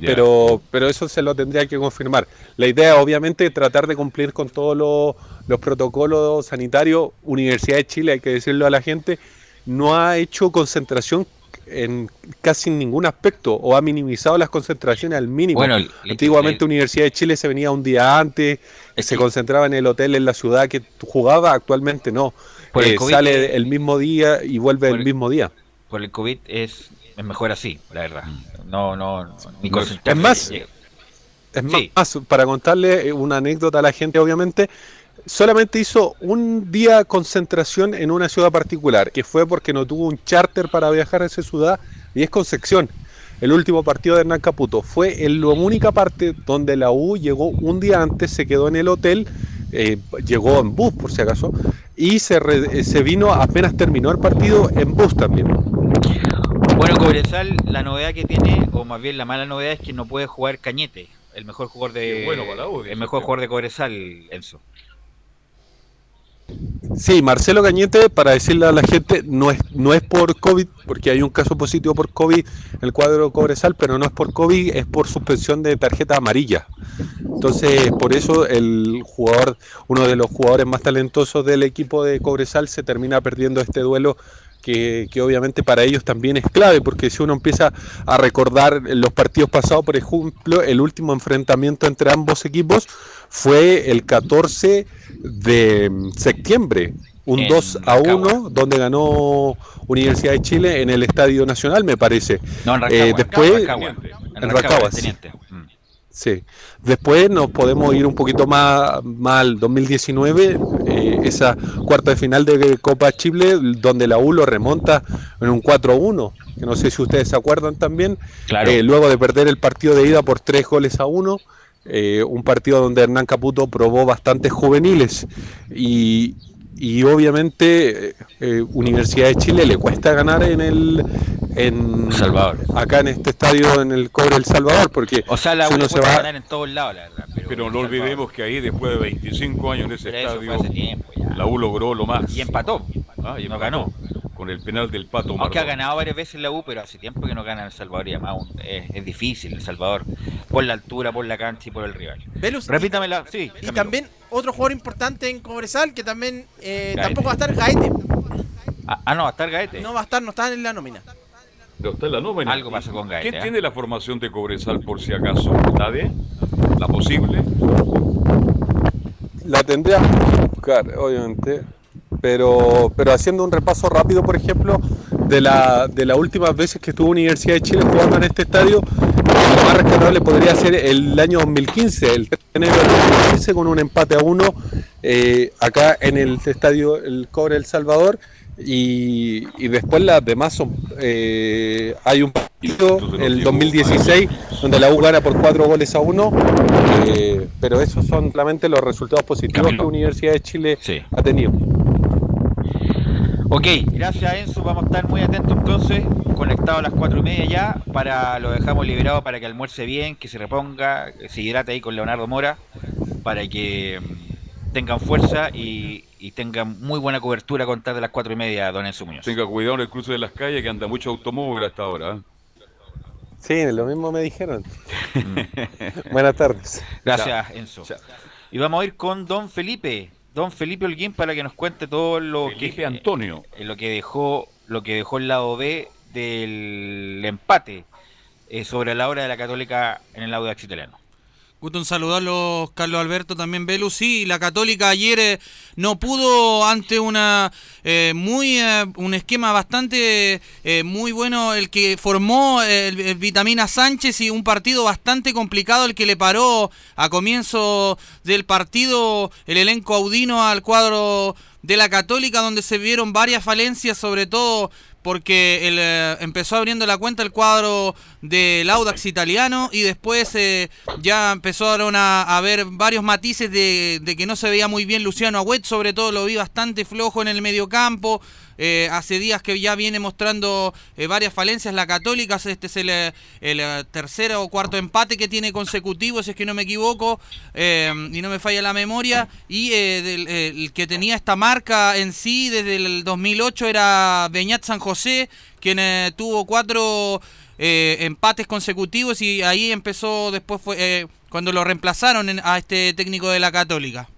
Pero, pero eso se lo tendría que confirmar. La idea, obviamente, es tratar de cumplir con todos los, protocolos sanitarios. Universidad de Chile, hay que decirlo a la gente, no ha hecho concentración en casi ningún aspecto o ha minimizado las concentraciones al mínimo. Antiguamente Universidad de Chile se venía un día antes, se concentraba en el hotel en la ciudad que jugaba, actualmente no. Eh, sale el mismo día y vuelve el, mismo día. Por el COVID es, es mejor así, la verdad. No, no, Es más, es más, para contarle una anécdota a la gente, obviamente, solamente hizo un día concentración en una ciudad particular, que fue porque no tuvo un charter para viajar a esa ciudad, y es Concepción. El último partido de Hernán Caputo fue en la única parte donde la U llegó un día antes, se quedó en el hotel, eh, llegó en bus por si acaso, y se, se vino apenas terminó el partido en bus también. Bueno, Cobresal, la novedad que tiene, o más bien la mala novedad, es que no puede jugar Cañete, el mejor jugador de, el mejor jugador de Cobresal, Enzo. Sí, Marcelo Cañete, para decirle a la gente, no es, no es por COVID, porque hay un caso positivo por COVID en el cuadro Cobresal, pero no es por COVID, es por suspensión de tarjeta amarilla. Entonces, por eso el jugador, uno de los jugadores más talentosos del equipo de Cobresal, se termina perdiendo este duelo que, obviamente para ellos también es clave, porque si uno empieza a recordar los partidos pasados, por ejemplo, el último enfrentamiento entre ambos equipos fue el 14 de septiembre, un 2 a 1, donde ganó Universidad de Chile en el Estadio Nacional, me parece. No, en eh, después, en Rancagua, Sí. Después nos podemos ir un poquito más, más al 2019, eh, esa cuarta de final de Copa Chile, donde la U lo remonta en un 4-1, que no sé si ustedes se acuerdan también, eh, luego de perder el partido de ida por tres goles a uno. Eh, un partido donde Hernán Caputo probó bastantes juveniles y, y obviamente eh, Universidad de Chile le cuesta ganar en el en Salvador acá en este estadio en el Cobre El Salvador porque o sea la U se va a ganar en todos lados la verdad pero, no olvidemos que ahí después de 25 años en ese estadio la U logró lo más y empató ah, y no ganó con el penal del Pato Aunque ha ganado varias veces la U, pero hace tiempo que no gana El Salvador y además es, difícil El Salvador por la altura, por la cancha y por el rival. Repítamela, sí. Y también otro jugador importante en Cobresal que también eh, tampoco va a estar Gaete. Ah, ah, no, va a estar Gaete. No va a estar, no está en la nómina. No está en la nómina. Algo pasa con Gaete. ¿Quién ¿eh? tiene la formación de Cobresal por si acaso? ¿La de? ¿La posible? La tendría que buscar, obviamente pero, pero haciendo un repaso rápido, por ejemplo, de, la, de las últimas veces que estuvo Universidad de Chile jugando en este estadio, lo más rescatable podría ser el año 2015, el enero del 2015 con un empate a uno eh, acá en el estadio El Cobre El Salvador y, y después las demás son, eh, hay un partido el 2016 donde la U gana por cuatro goles a uno eh, pero esos son solamente los resultados positivos que la Universidad de Chile ha tenido. Ok, gracias Enzo, vamos a estar muy atentos entonces, conectados a las cuatro y media ya, para lo dejamos liberado para que almuerce bien, que se reponga, se hidrate ahí con Leonardo Mora, para que mm, tengan fuerza y, y tenga muy buena cobertura a contar de las cuatro y media, don Enzo Muñoz. Tenga cuidado en el cruce de las calles que anda mucho automóvil hasta ahora. ¿eh? Sí, lo mismo me dijeron. Buenas tardes. Gracias, Enzo. Y vamos a ir con don Felipe, don Felipe Holguín para que nos cuente todo lo que Antonio, eh, lo que dejó, lo que dejó el lado B del empate eh, sobre la hora de la Católica en el Audax italiano. Gusto en saludarlos, Carlos Alberto, también Belu. Sí, la Católica ayer eh, no pudo ante una eh, muy eh, un esquema bastante muy bueno el que formó el, Vitamina Sánchez y un partido bastante complicado el que le paró a comienzo del partido el elenco audino al cuadro de la Católica donde se vieron varias falencias, sobre todo porque él, eh, empezó abriendo la cuenta el cuadro del Audax italiano y después eh, ya empezaron a, a, ver varios matices de, de, que no se veía muy bien Luciano Agüet, sobre todo lo vi bastante flojo en el mediocampo, eh, hace días que ya viene mostrando eh, varias falencias la Católica. Este es el, eh, el, tercero o cuarto empate que tiene consecutivo, si es que no me equivoco y no me falla la memoria. Y el que tenía esta marca en sí desde el 2008 era Beñat San José, quien tuvo cuatro empates consecutivos y ahí empezó después fue cuando lo reemplazaron a este técnico de la Católica.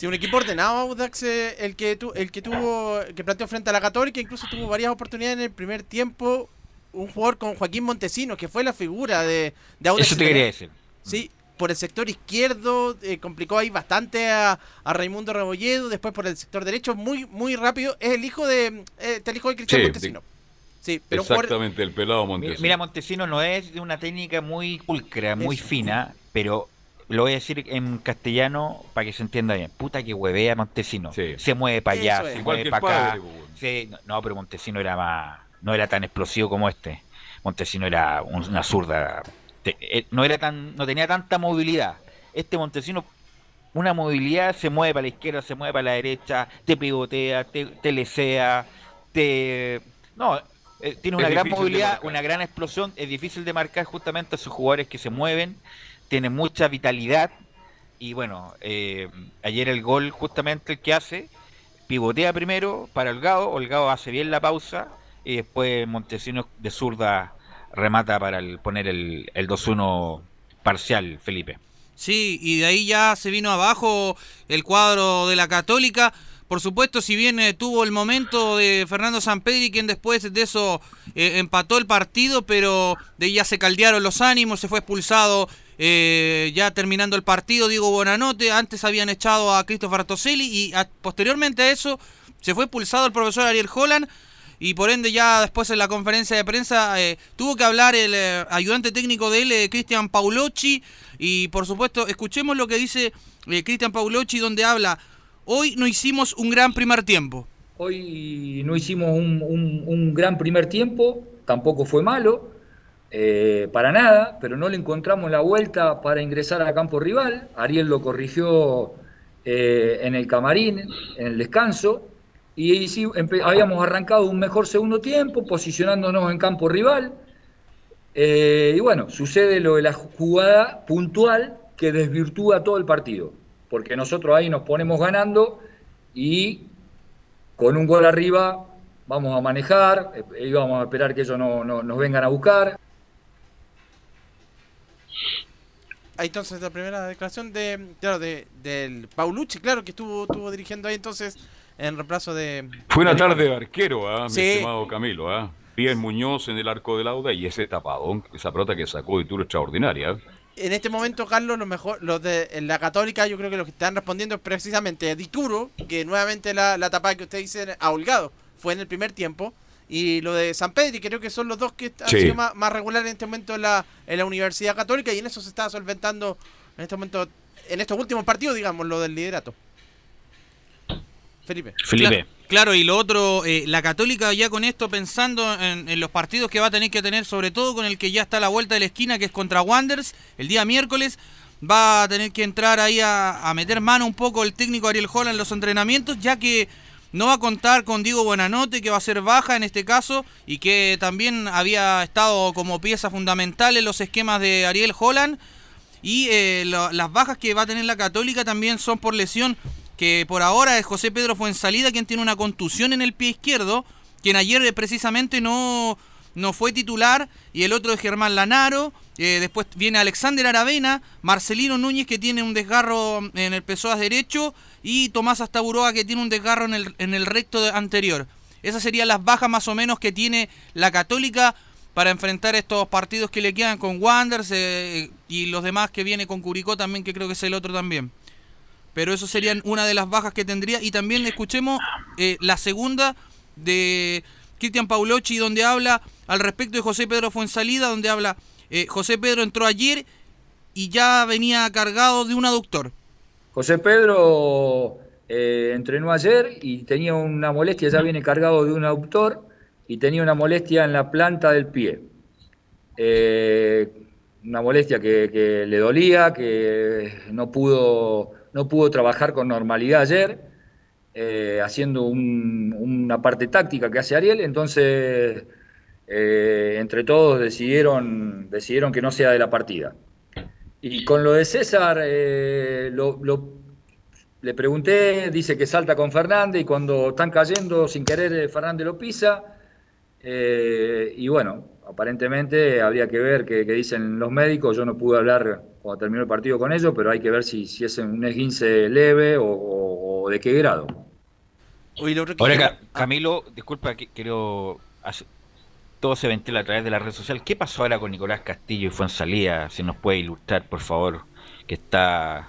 Sí, un equipo ordenado Audax eh, el que tu, el que tuvo que planteó frente a la Católica, incluso tuvo varias oportunidades en el primer tiempo. Un jugador con Joaquín Montesino, que fue la figura de, de Audax. Eso te quería decir. Sí, por el sector izquierdo eh, complicó ahí bastante a, a, Raimundo Rebolledo, después por el sector derecho, muy muy rápido. Es el hijo de eh, el hijo de Cristian Montesino. Sí, pero Exactamente, el pelado Montesino. Mira, Montesino no es de una técnica muy pulcra, muy fina, pero lo voy a decir en castellano para que se entienda bien. Puta que huevea Montesino. Se mueve para allá, se mueve para acá. no, pero Montesino era más, no era tan explosivo como este. Montesino era una zurda. Eh, no era tan, no tenía tanta movilidad. Este Montesino, una movilidad, se mueve para la izquierda, se mueve para la derecha, te pivotea, te, te lesea, te. No, eh, tiene una gran movilidad, una gran explosión. Es difícil de marcar justamente a esos jugadores que se mueven tiene mucha vitalidad y bueno, eh, ayer el gol justamente el que hace, pivotea primero para Holgado, Holgado hace bien la pausa y después Montesinos de zurda remata para poner el, el 2-1 parcial, Felipe. Sí, y de ahí ya se vino abajo el cuadro de la Católica. Por supuesto, si bien eh, tuvo el momento de Fernando Sampedri, quien después de eso eh, empató el partido, pero de ahí ya se caldearon los ánimos, se fue expulsado eh, ya terminando el partido, Diego Bonanote, antes habían echado a Christopher Toselli y posteriormente a eso se fue expulsado el profesor Ariel Holland y por ende ya después en la conferencia de prensa eh, tuvo que hablar el eh, ayudante técnico de él, Cristian Paulocci, y por supuesto escuchemos lo que dice Cristian Paulocci donde habla, hoy no hicimos un gran primer tiempo. Hoy no hicimos un gran primer tiempo, tampoco fue malo, eh, para nada, pero no le encontramos la vuelta para ingresar a campo rival. Ariel lo corrigió eh, en el camarín, en el descanso, y sí, habíamos arrancado un mejor segundo tiempo, posicionándonos en campo rival. Eh, y bueno, sucede lo de la jugada puntual que desvirtúa todo el partido, porque nosotros ahí nos ponemos ganando y con un gol arriba vamos a manejar, íbamos a esperar que ellos no, nos vengan a buscar. Ahí entonces la primera declaración de, claro, de, del Paulucci, claro, que estuvo, estuvo dirigiendo ahí entonces en reemplazo de... Fue una tarde de arquero, ¿ah? mi estimado Camilo, ¿ah? Bien Muñoz en el arco de Lauda y ese tapadón, esa pelota que sacó de tour extraordinaria. En este momento, Carlos, lo mejor, los de la Católica, yo creo que los que están respondiendo es precisamente Dituro, que nuevamente la, la tapada que usted dice a Holgado fue en el primer tiempo y lo de San Pedro, y creo que son los dos que han sido más, más regulares en este momento en la, en la Universidad Católica, y en eso se está solventando en este momento, en estos últimos partidos, digamos, lo del liderato. Felipe. Felipe. Claro, y lo otro, eh, la Católica ya con esto pensando en, los partidos que va a tener que tener, sobre todo con el que ya está a la vuelta de la esquina, que es contra Wanders, el día miércoles, va a tener que entrar ahí a, a meter mano un poco el técnico Ariel Holland en los entrenamientos, ya que no va a contar con Diego Buenanote, que va a ser baja en este caso, y que también había estado como pieza fundamental en los esquemas de Ariel Holland. Y eh, las bajas que va a tener la Católica también son por lesión que por ahora es José Pedro Fuensalida quien tiene una contusión en el pie izquierdo, quien ayer eh, precisamente no, no fue titular, y el otro es Germán Lanaro, eh, después viene Alexander Aravena, Marcelino Núñez que tiene un desgarro en el pesoas derecho, y Tomás Astaburoa que tiene un desgarro en el, en el recto anterior. Esas serían las bajas más o menos que tiene la Católica para enfrentar estos partidos que le quedan con Wanderers eh, y los demás que viene con Curicó también, que creo que es el otro también. Pero eso serían una de las bajas que tendría. Y también escuchemos eh, la segunda de Cristian Paulucci, donde habla al respecto de José Pedro Fuensalida, donde habla, eh, José Pedro entró ayer y ya venía cargado de un aductor. José Pedro eh, entrenó ayer y tenía una molestia, ya viene cargado de un aductor y tenía una molestia en la planta del pie. una molestia que, le dolía, que no pudo no pudo trabajar con normalidad ayer, eh, haciendo una parte táctica que hace Ariel, entonces eh, entre todos decidieron, decidieron que no sea de la partida. Y con lo de César, eh, le pregunté, dice que salta con Fernández y cuando están cayendo sin querer Fernández lo pisa. y bueno, aparentemente habría que ver qué, dicen los médicos. Yo no pude hablar cuando terminó el partido con ellos, pero hay que ver si, si es un esguince leve o, de qué grado. Ahora, Camilo, disculpa, quiero. Todo se ventila a través de la red social. ¿Qué pasó ahora con Nicolás Castillo y Fuensalía? Si nos puede ilustrar, por favor, que está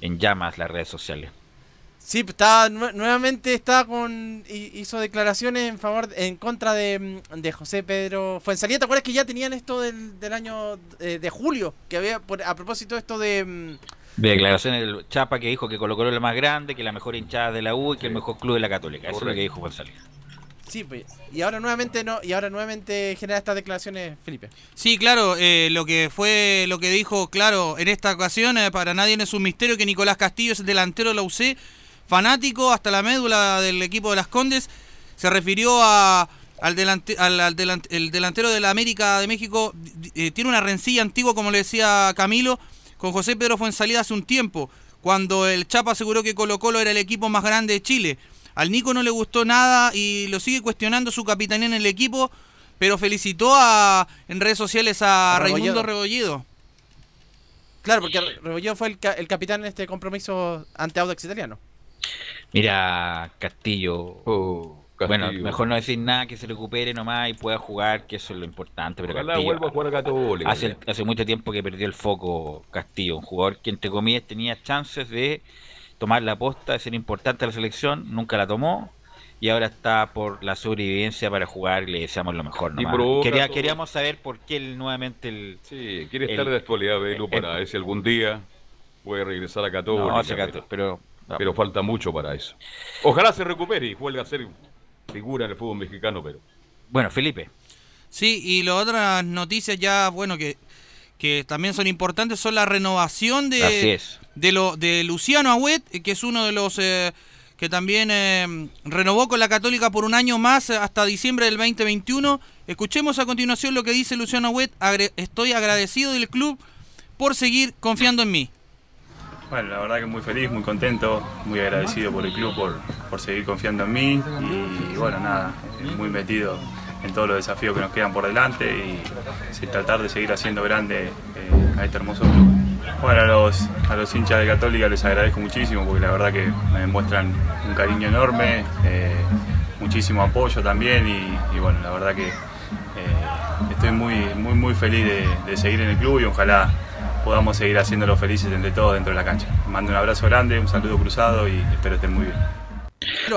en llamas las redes sociales. Sí, está, nuevamente está con hizo declaraciones en favor en contra de, de José Pedro Fuensalía. ¿Te acuerdas que ya tenían esto del, del año eh, de julio? Que había a propósito esto de mm, de declaraciones del Chapa que dijo que Colo Colo es la más grande, que la mejor hinchada de la U y que el mejor club de la Católica. Eso es lo que dijo Fuensalía. Sí, pues, y ahora nuevamente no, y ahora nuevamente genera estas declaraciones, Felipe. Sí, claro, eh, lo que fue, lo que dijo, claro, en esta ocasión, eh, para nadie es un misterio que Nicolás Castillo es el delantero de la UC fanático hasta la médula del equipo de las Condes, se refirió al, al, el delantero de la América de México, eh, tiene una rencilla antigua, como le decía Camilo, con José Pedro Fuensalida hace un tiempo, cuando el Chapa aseguró que Colo Colo era el equipo más grande de Chile. Al Nico no le gustó nada y lo sigue cuestionando su capitanía en el equipo, pero felicitó a, en redes sociales a, Raimundo Rebolledo. Claro, porque Rebolledo fue el, el capitán en este compromiso ante Audax Italiano. Mira, Castillo. Oh, bueno, mejor no decir nada, que se recupere nomás y pueda jugar, que eso es lo importante. Pero Castillo, hace, hace mucho tiempo que perdió el foco Castillo, un jugador que entre comillas tenía chances de tomar la posta, de ser importante a la selección, nunca la tomó y ahora está por la sobrevivencia para jugar y le deseamos lo mejor. Quería, queríamos saber por qué él nuevamente el... Sí, quiere estar de actualidad, Belu, para ver si algún día puede regresar a Católica. No, pero pero falta mucho para eso. Ojalá se recupere y vuelva a ser figura en el fútbol mexicano, pero. Bueno, Felipe. Sí, y las otras noticias ya, bueno, que, que también son importantes son la renovación de, de, lo, de Luciano Agüet, que es uno de los eh, que también eh, renovó con la Católica por un año más hasta diciembre del 2021. Escuchemos a continuación lo que dice Luciano Agüet. Estoy agradecido del club por seguir confiando en mí. Bueno, la verdad que muy feliz, muy contento, muy agradecido por el club por, seguir confiando en mí y, bueno, nada, muy metido en todos los desafíos que nos quedan por delante y, tratar de seguir haciendo grande eh, a este hermoso club. Bueno, a los, a los hinchas de Católica les agradezco muchísimo porque la verdad que me demuestran un cariño enorme, eh, muchísimo apoyo también y, bueno, la verdad que eh, estoy muy, muy, muy feliz de, de seguir en el club y ojalá podamos seguir haciéndolo felices entre todos dentro de la cancha. Mando un abrazo grande, un saludo cruzado y espero estén muy bien.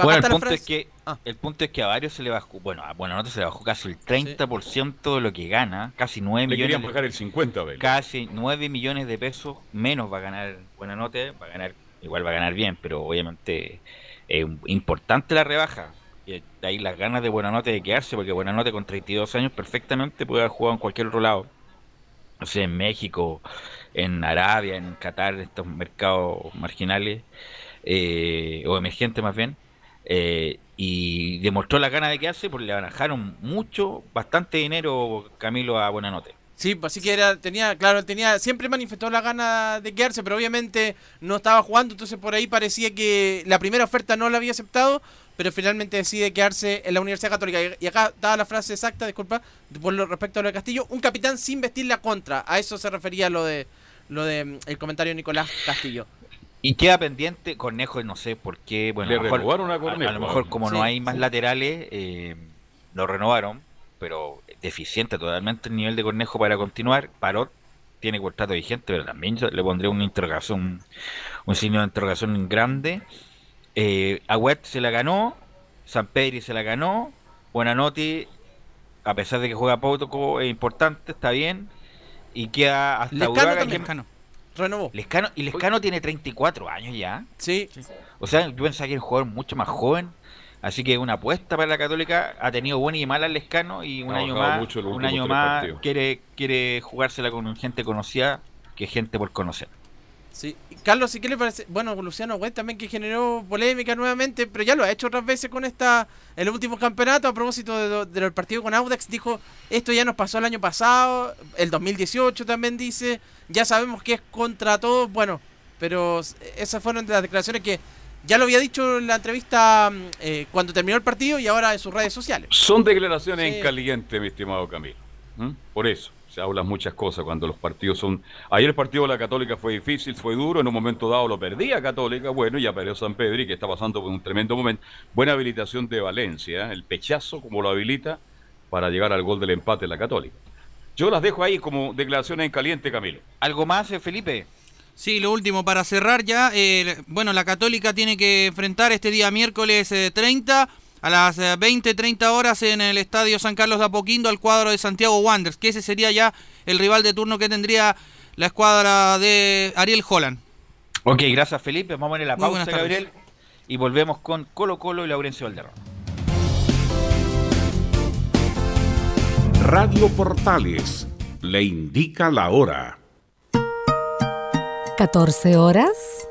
Bueno, el punto, es que, ah. el punto es que a varios se le bajó, bueno, a Buenanote se le bajó casi el 30% de lo que gana, casi 9 le millones. bajar el 50, Casi 9 millones de pesos menos va a ganar Buenanote, va a ganar, igual va a ganar bien, pero obviamente es importante la rebaja. Y ahí las ganas de Buenanote de quedarse, porque Buenanote con 32 años perfectamente puede haber jugado en cualquier otro lado. No sé, en México, en Arabia, en Qatar, en estos mercados marginales eh, o emergentes más bien. Eh, y demostró la gana de quedarse porque le bajaron mucho, bastante dinero Camilo a Buenanote. Sí, pues así que era, tenía, claro, tenía, siempre manifestó la gana de quedarse, pero obviamente no estaba jugando, entonces por ahí parecía que la primera oferta no la había aceptado, pero finalmente decide quedarse en la Universidad Católica. Y acá daba la frase exacta, disculpa, por lo respecto a lo de Castillo, un capitán sin vestir la contra. A eso se refería lo de lo de mm, el comentario de Nicolás Castillo. Y queda pendiente Cornejo, no sé por qué. Bueno, a, lo mejor, como no hay más laterales, eh, lo renovaron, pero deficiente totalmente el nivel de Cornejo para continuar. Parot tiene contrato vigente, pero también le pondré una interrogación, un signo de interrogación grande. Eh, Agüet se la ganó, San Pedri se la ganó, Buenanotti, a pesar de que juega poco, es importante, está bien. Y queda hasta Lescano Renovó. Lescano, y Lescano tiene 34 años ya. Sí. O sea, yo pensaba que era un jugador mucho más joven. Así que una apuesta para la Católica ha tenido buena y mala Lescano y un año más, un año más quiere quiere jugársela con gente conocida que gente por conocer. Sí. Carlos, ¿y qué le parece? Bueno, Luciano West también que generó polémica nuevamente, pero ya lo ha hecho otras veces con esta el último campeonato a propósito de, del partido con Audax. Dijo, esto ya nos pasó el año pasado, el 2018 también dice, ya sabemos que es contra todos, bueno, pero esas fueron las declaraciones que ya lo había dicho en la entrevista mm, eh, cuando terminó el partido y ahora en sus redes sociales. Son declaraciones en caliente, mi estimado Camilo. Por eso se hablan muchas cosas cuando los partidos son... Ayer el partido de la Católica fue difícil, fue duro, en un momento dado lo perdía Católica, bueno, ya perdió San Pedro y que está pasando por un tremendo momento. Buena habilitación de Valencia, ¿eh? el pechazo como lo habilita para llegar al gol del empate de la Católica. Yo las dejo ahí como declaraciones en caliente, Camilo. ¿Algo más, eh, Felipe? Sí, lo último, para cerrar ya, eh, bueno, la Católica tiene que enfrentar este día miércoles 30 a las 20-30 eh, horas en el Estadio San Carlos de Apoquindo al cuadro de Santiago Wanderers, que ese sería ya el rival de turno que tendría la escuadra de Ariel Holland. Ok, gracias Felipe, vamos a poner la pausa Gabriel y volvemos con Colo Colo y Laurencio Valderrama. Radio Portales le indica la hora. 14 horas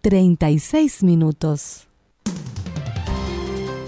36 minutos.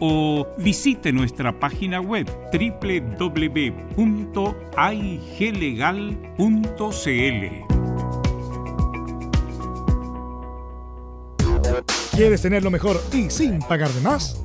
o visite nuestra página web www.aiglegal.cl. ¿Quieres tener lo mejor y sin pagar de más?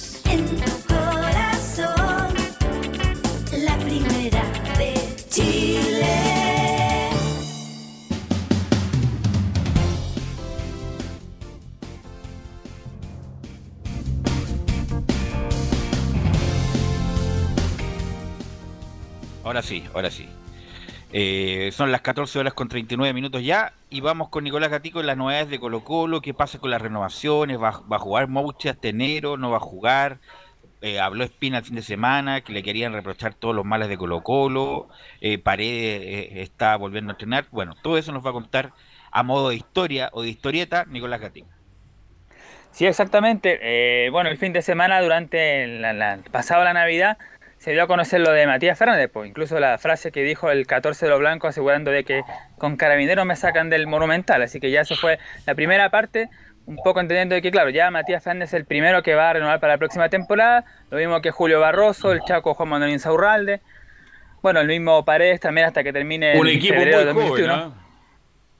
Ahora sí, ahora sí. Eh, son las 14 horas con 39 minutos ya y vamos con Nicolás Gatico en las novedades de Colo Colo, qué pasa con las renovaciones, va, va a jugar Mouche hasta enero, no va a jugar, eh, habló Espina el fin de semana que le querían reprochar todos los males de Colo Colo, eh, Paredes eh, está volviendo a entrenar, bueno, todo eso nos va a contar a modo de historia o de historieta Nicolás Gatico. Sí, exactamente. Bueno, el fin de semana, durante la, la, pasado la Navidad, se dio a conocer lo de Matías Fernández, pues incluso la frase que dijo el 14 de los blancos asegurando de que con carabineros me sacan del monumental, así que ya eso fue la primera parte, un poco entendiendo de que claro, ya Matías Fernández es el primero que va a renovar para la próxima temporada, lo mismo que Julio Barroso, el Chaco Juan Manuel Insaurralde, bueno, el mismo Paredes también hasta que termine Un el equipo febrero de joven, 2021. ¿ah?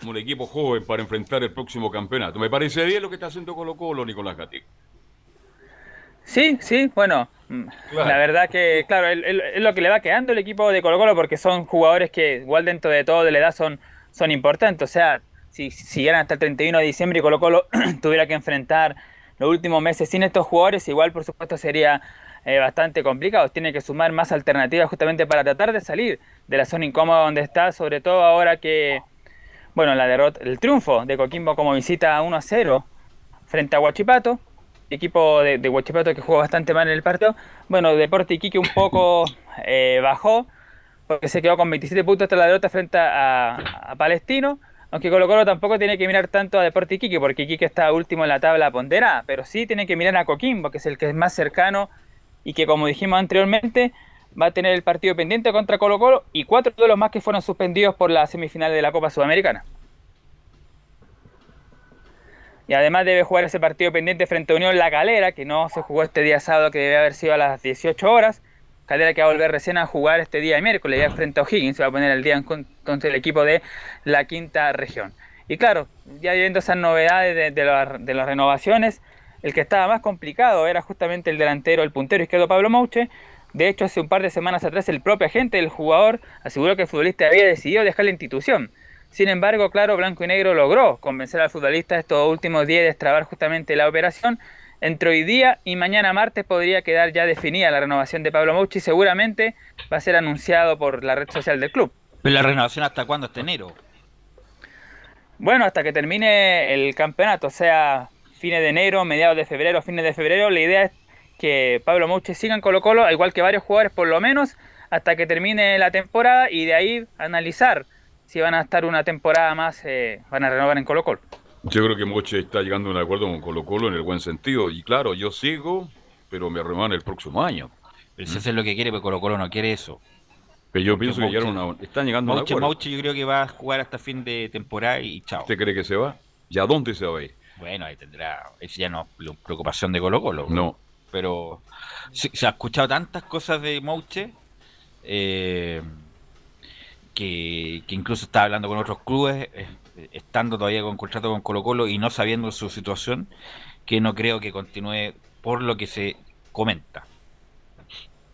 Un equipo joven para enfrentar el próximo campeonato. Me parece bien lo que está haciendo Colo Colo, Nicolás Gatico. Sí, sí, bueno, mm, Claro. la verdad que, claro, es- lo que le va quedando el equipo de Colo Colo porque son jugadores que igual dentro de todo de la edad son, son importantes. O sea, si si siguieran hasta el 31 de diciembre y Colo Colo tuviera que enfrentar los últimos meses sin estos jugadores, igual por supuesto sería eh, bastante complicado. Tiene que sumar más alternativas justamente para tratar de salir de la zona incómoda donde está, sobre todo ahora que, bueno, la derrota, el triunfo de Coquimbo como visita 1 a 0 frente a Huachipato, equipo de, de Huachipato que jugó bastante mal en el partido. Bueno, Deporte Iquique un poco eh, bajó, porque se quedó con 27 puntos tras la derrota frente a, a Palestino. Aunque Colo Colo tampoco tiene que mirar tanto a Deporte Iquique, porque Iquique está último en la tabla ponderada, pero sí tiene que mirar a Coquimbo, que es el que es más cercano y que, como dijimos anteriormente, va a tener el partido pendiente contra Colo Colo y cuatro de los más que fueron suspendidos por la semifinal de la Copa Sudamericana. Y además debe jugar ese partido pendiente frente a Unión La Calera, que no se jugó este día sábado, que debe haber sido a las 18 horas. Calera que va a volver recién a jugar este día miércoles, ya frente a O'Higgins, se va a poner el día en con- contra el equipo de la quinta región. Y claro, ya viendo esas novedades de, de la- de las renovaciones, el que estaba más complicado era justamente el delantero, el puntero izquierdo Pablo Mouche. De hecho, hace un par de semanas atrás el propio agente del jugador aseguró que el futbolista había decidido dejar la institución. Sin embargo, claro, Blanco y Negro logró convencer al futbolista estos últimos días de destrabar justamente la operación. Entre hoy día y mañana martes podría quedar ya definida la renovación de Pablo Mouche y seguramente va a ser anunciado por la red social del club. Pero la renovación hasta cuándo, hasta enero. Bueno, hasta que termine el campeonato, o sea, fines de enero, mediados de febrero, fines de febrero, la idea es que Pablo Mouche siga en Colo Colo, al igual que varios jugadores por lo menos, hasta que termine la temporada y de ahí analizar si van a estar una temporada más, eh, van a renovar en Colo Colo. Yo creo que Moche está llegando a un acuerdo con Colo Colo en el buen sentido. Y claro, yo sigo, pero me renuevan el próximo año. Pero si eso es lo que quiere, pero Colo Colo no quiere eso. Pero yo pienso que llegaron a, están llegando a un Mauche, acuerdo. Mauche yo creo que va a jugar hasta fin de temporada y chao. ¿Usted cree que se va? ¿Ya dónde se va a ir? Bueno, ahí tendrá. Eso ya no es preocupación de Colo Colo. No. Pero se, se ha escuchado tantas cosas de Mouche eh, que, que incluso está hablando con otros clubes, eh, estando todavía con contrato con Colo Colo y no sabiendo su situación, que no creo que continúe por lo que se comenta.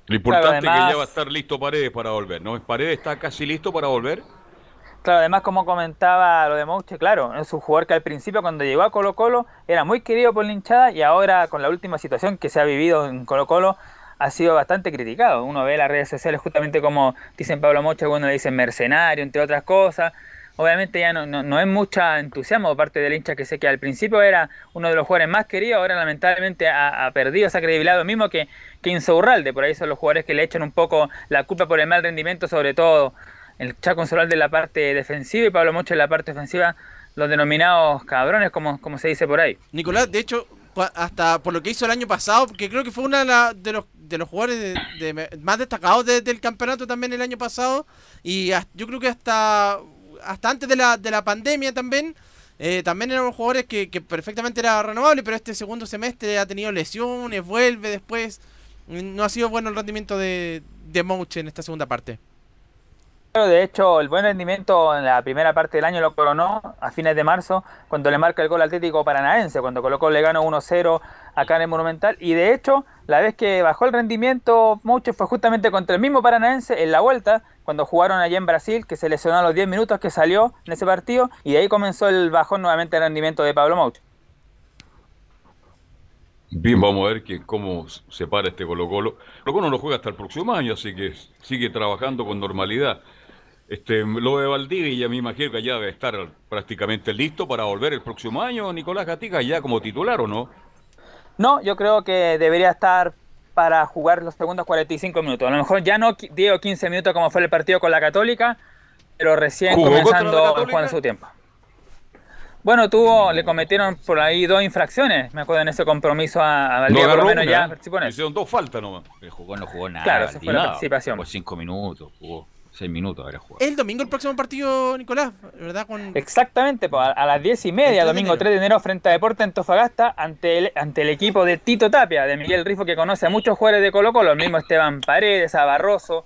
Lo importante Claro, es que ya va a estar listo Paredes para volver, ¿no? ¿Paredes está casi listo para volver? Claro, además como comentaba lo de Mouche, claro, es un jugador que al principio cuando llegó a Colo Colo era muy querido por la hinchada y ahora con la última situación que se ha vivido en Colo Colo ha sido bastante criticado. Uno ve las redes sociales justamente como dicen Pablo Moche, algunos le dicen mercenario, entre otras cosas. Obviamente ya no, no, es mucha entusiasmo por parte del hincha que sé que al principio era uno de los jugadores más queridos, ahora lamentablemente ha, ha perdido esa credibilidad, lo mismo que, que Insaurralde, por ahí son los jugadores que le echan un poco la culpa por el mal rendimiento, sobre todo el Chaco Insaurralde en la parte defensiva y Pablo Moche en la parte ofensiva, los denominados cabrones, como, como se dice por ahí. Nicolás, de hecho, hasta por lo que hizo el año pasado, que creo que fue la- de los, de los jugadores de- más destacados de- del campeonato también el año pasado, y yo creo que hasta, hasta antes de la, de la pandemia también, eh, también eran jugadores que, que perfectamente era renovable, pero este segundo semestre ha tenido lesiones, vuelve después, no ha sido bueno el rendimiento de, de Mouche en esta segunda parte. De hecho, el buen rendimiento en la primera parte del año lo coronó a fines de marzo, cuando le marca el gol Atlético Paranaense, cuando colocó le ganó 1-0 acá en el Monumental. Y de hecho, la vez que bajó el rendimiento mucho fue justamente contra el mismo Paranaense en la vuelta, cuando jugaron allá en Brasil, que se lesionó a los 10 minutos que salió en ese partido, y de ahí comenzó el bajón nuevamente el rendimiento de Pablo Mouche. Bien, vamos a ver que cómo se para este Colo Colo. Colo Colo no juega hasta el próximo año, así que sigue trabajando con normalidad. Este, lo de Valdivia, me imagino que ya debe estar prácticamente listo para volver el próximo año. Nicolás Gatica ya como titular, ¿o no? No, yo creo que debería estar para jugar los segundos 45 minutos. A lo mejor ya no 10 o 15 minutos como fue el partido con la Católica, pero recién comenzando jugando su tiempo. Bueno, tuvo, le cometieron por ahí dos infracciones, me acuerdo en ese compromiso a, a Valdivia, por lo menos ya participó en Hicieron dos faltas nomás. El jugó no jugó nada. Claro, esa fue la participación. Jugó cinco minutos, jugó seis minutos habrá jugado. El domingo el próximo partido, Nicolás, ¿verdad? Con... Exactamente, pues, a, a las diez y media, domingo 3 de enero, frente a Deporte Antofagasta, ante el, ante el equipo de Tito Tapia, de Miguel Rifo, que conoce a muchos jugadores de Colo Colo, el mismo Esteban Paredes, a Barroso,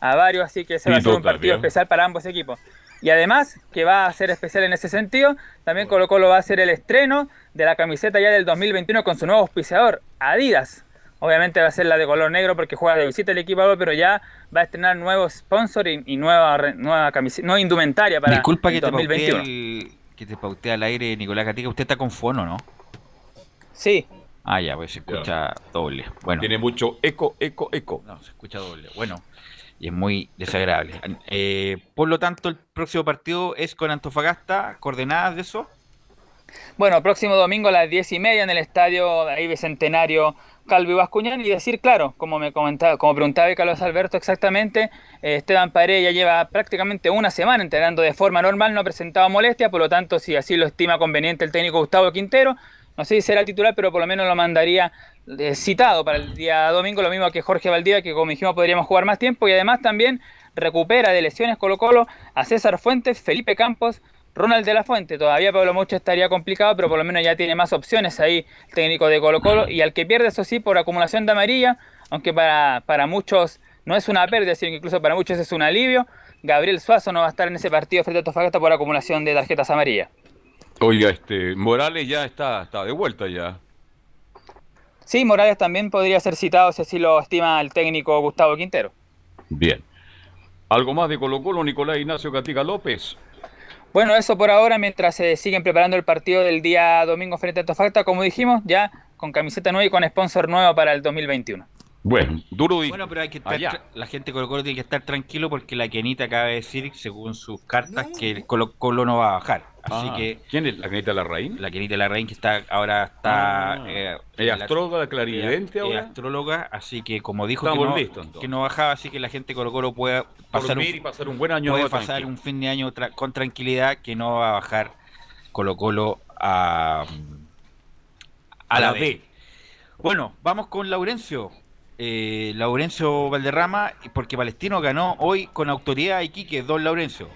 a varios, así que ese va a ser un partido especial para ambos equipos. Y además, que va a ser especial en ese sentido, también Colo Colo va a ser el estreno de la camiseta ya del 2021 con su nuevo auspiciador, Adidas. Obviamente va a ser la de color negro porque juega de visita el equipo, pero ya va a estrenar nuevo sponsor y, y nueva, nueva, camiseta, nueva indumentaria para Disculpa el que 2021. te pautee que te pautee al aire, Nicolás Gatica. Usted está con fono, ¿no? Sí. Ah, ya, pues se escucha doble. Bueno. Tiene mucho eco, eco, eco. No, se escucha doble. Bueno, y es muy desagradable. Eh, por lo tanto, el próximo partido es con Antofagasta. ¿Coordenadas de eso? Bueno, próximo domingo a las 10 y media en el estadio ahí Bicentenario Calvi Bascuñán y decir, claro, como me comentaba, como preguntaba Carlos Alberto exactamente, eh, Esteban Paredes ya lleva prácticamente una semana entrenando de forma normal, no ha presentado molestia, por lo tanto, si así lo estima conveniente el técnico Gustavo Quintero, no sé si será titular, pero por lo menos lo mandaría eh, citado para el día domingo, lo mismo que Jorge Valdivia, que como dijimos podríamos jugar más tiempo, y además también recupera de lesiones Colo Colo a César Fuentes, Felipe Campos, Ronald de la Fuente, todavía Pablo Mucho estaría complicado, pero por lo menos ya tiene más opciones ahí el técnico de Colo Colo. Y al que pierde, eso sí, por acumulación de amarilla, aunque para, para muchos no es una pérdida, sino que incluso para muchos es un alivio, Gabriel Suazo no va a estar en ese partido frente a Tofagasta por acumulación de tarjetas amarillas. Oiga, este, Morales ya está, está de vuelta ya. Sí, Morales también podría ser citado si así lo estima el técnico Gustavo Quintero. Bien. ¿Algo más de Colo Colo, Nicolás Ignacio Catica López? Bueno, eso por ahora, mientras se siguen preparando el partido del día domingo frente a Antofagasta, como dijimos, ya con camiseta nueva y con sponsor nuevo para el 2021. Bueno, duro y... Bueno, pero hay que estar, tra- la gente de Colo Colo tiene que estar tranquilo porque la Kenita acaba de decir, según sus cartas, que el Colo Colo no va a bajar. Así Ah, que ¿Quién es la Kenita Larraín? la Kenita Larraín que está ahora está Ah. eh, ¿Ella la- astróloga, clarividente ella- ahora? ella astróloga, así que como dijo que no, listos, que no bajaba, así que la gente de Colo Colo puede pasar Dormir y pasar un buen año puede pasar tranquilo. un fin de año tra- con tranquilidad que no va a bajar Colo Colo a, a la B. Bueno, vamos con Laurencio. Eh, Laurencio Valderrama, porque Palestino ganó hoy con autoridad a Iquique, don Laurencio.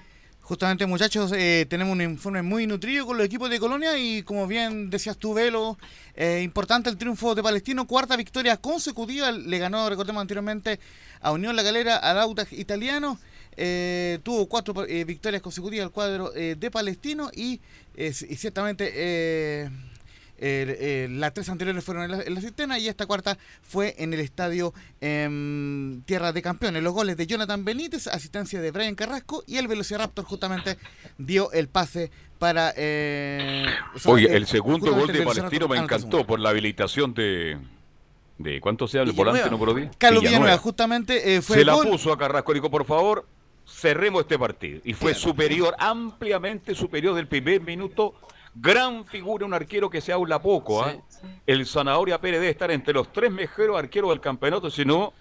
Justamente, muchachos, eh, tenemos un informe muy nutrido con los equipos de Colonia y como bien decías tú, Velo, eh, importante el triunfo de Palestino, cuarta victoria consecutiva, le ganó, recordemos anteriormente, a Unión La Galera, al Audax italiano, eh, tuvo cuatro eh, victorias consecutivas al cuadro de Palestino y ciertamente... eh, las tres anteriores fueron en la, en la cisterna y esta cuarta fue en el estadio em, Tierra de Campeones. Los goles de Jonathan Benítez, asistencia de Brian Carrasco y el Velociraptor justamente dio el pase para... eh, o sea, Oye, eh, el segundo gol de Palestino me encantó por la habilitación de... de ¿Cuánto sea el Villanueva. volante número 10? Carlos Villanueva, justamente eh, fue Se el la gol. puso a Carrasco, dijo, por favor, cerremos este partido. Y fue superior, ampliamente superior del primer minuto. Gran figura, un arquero que se habla poco. ¿ah? El Zanahoria Pérez debe estar entre los tres mejores arqueros del campeonato, si no,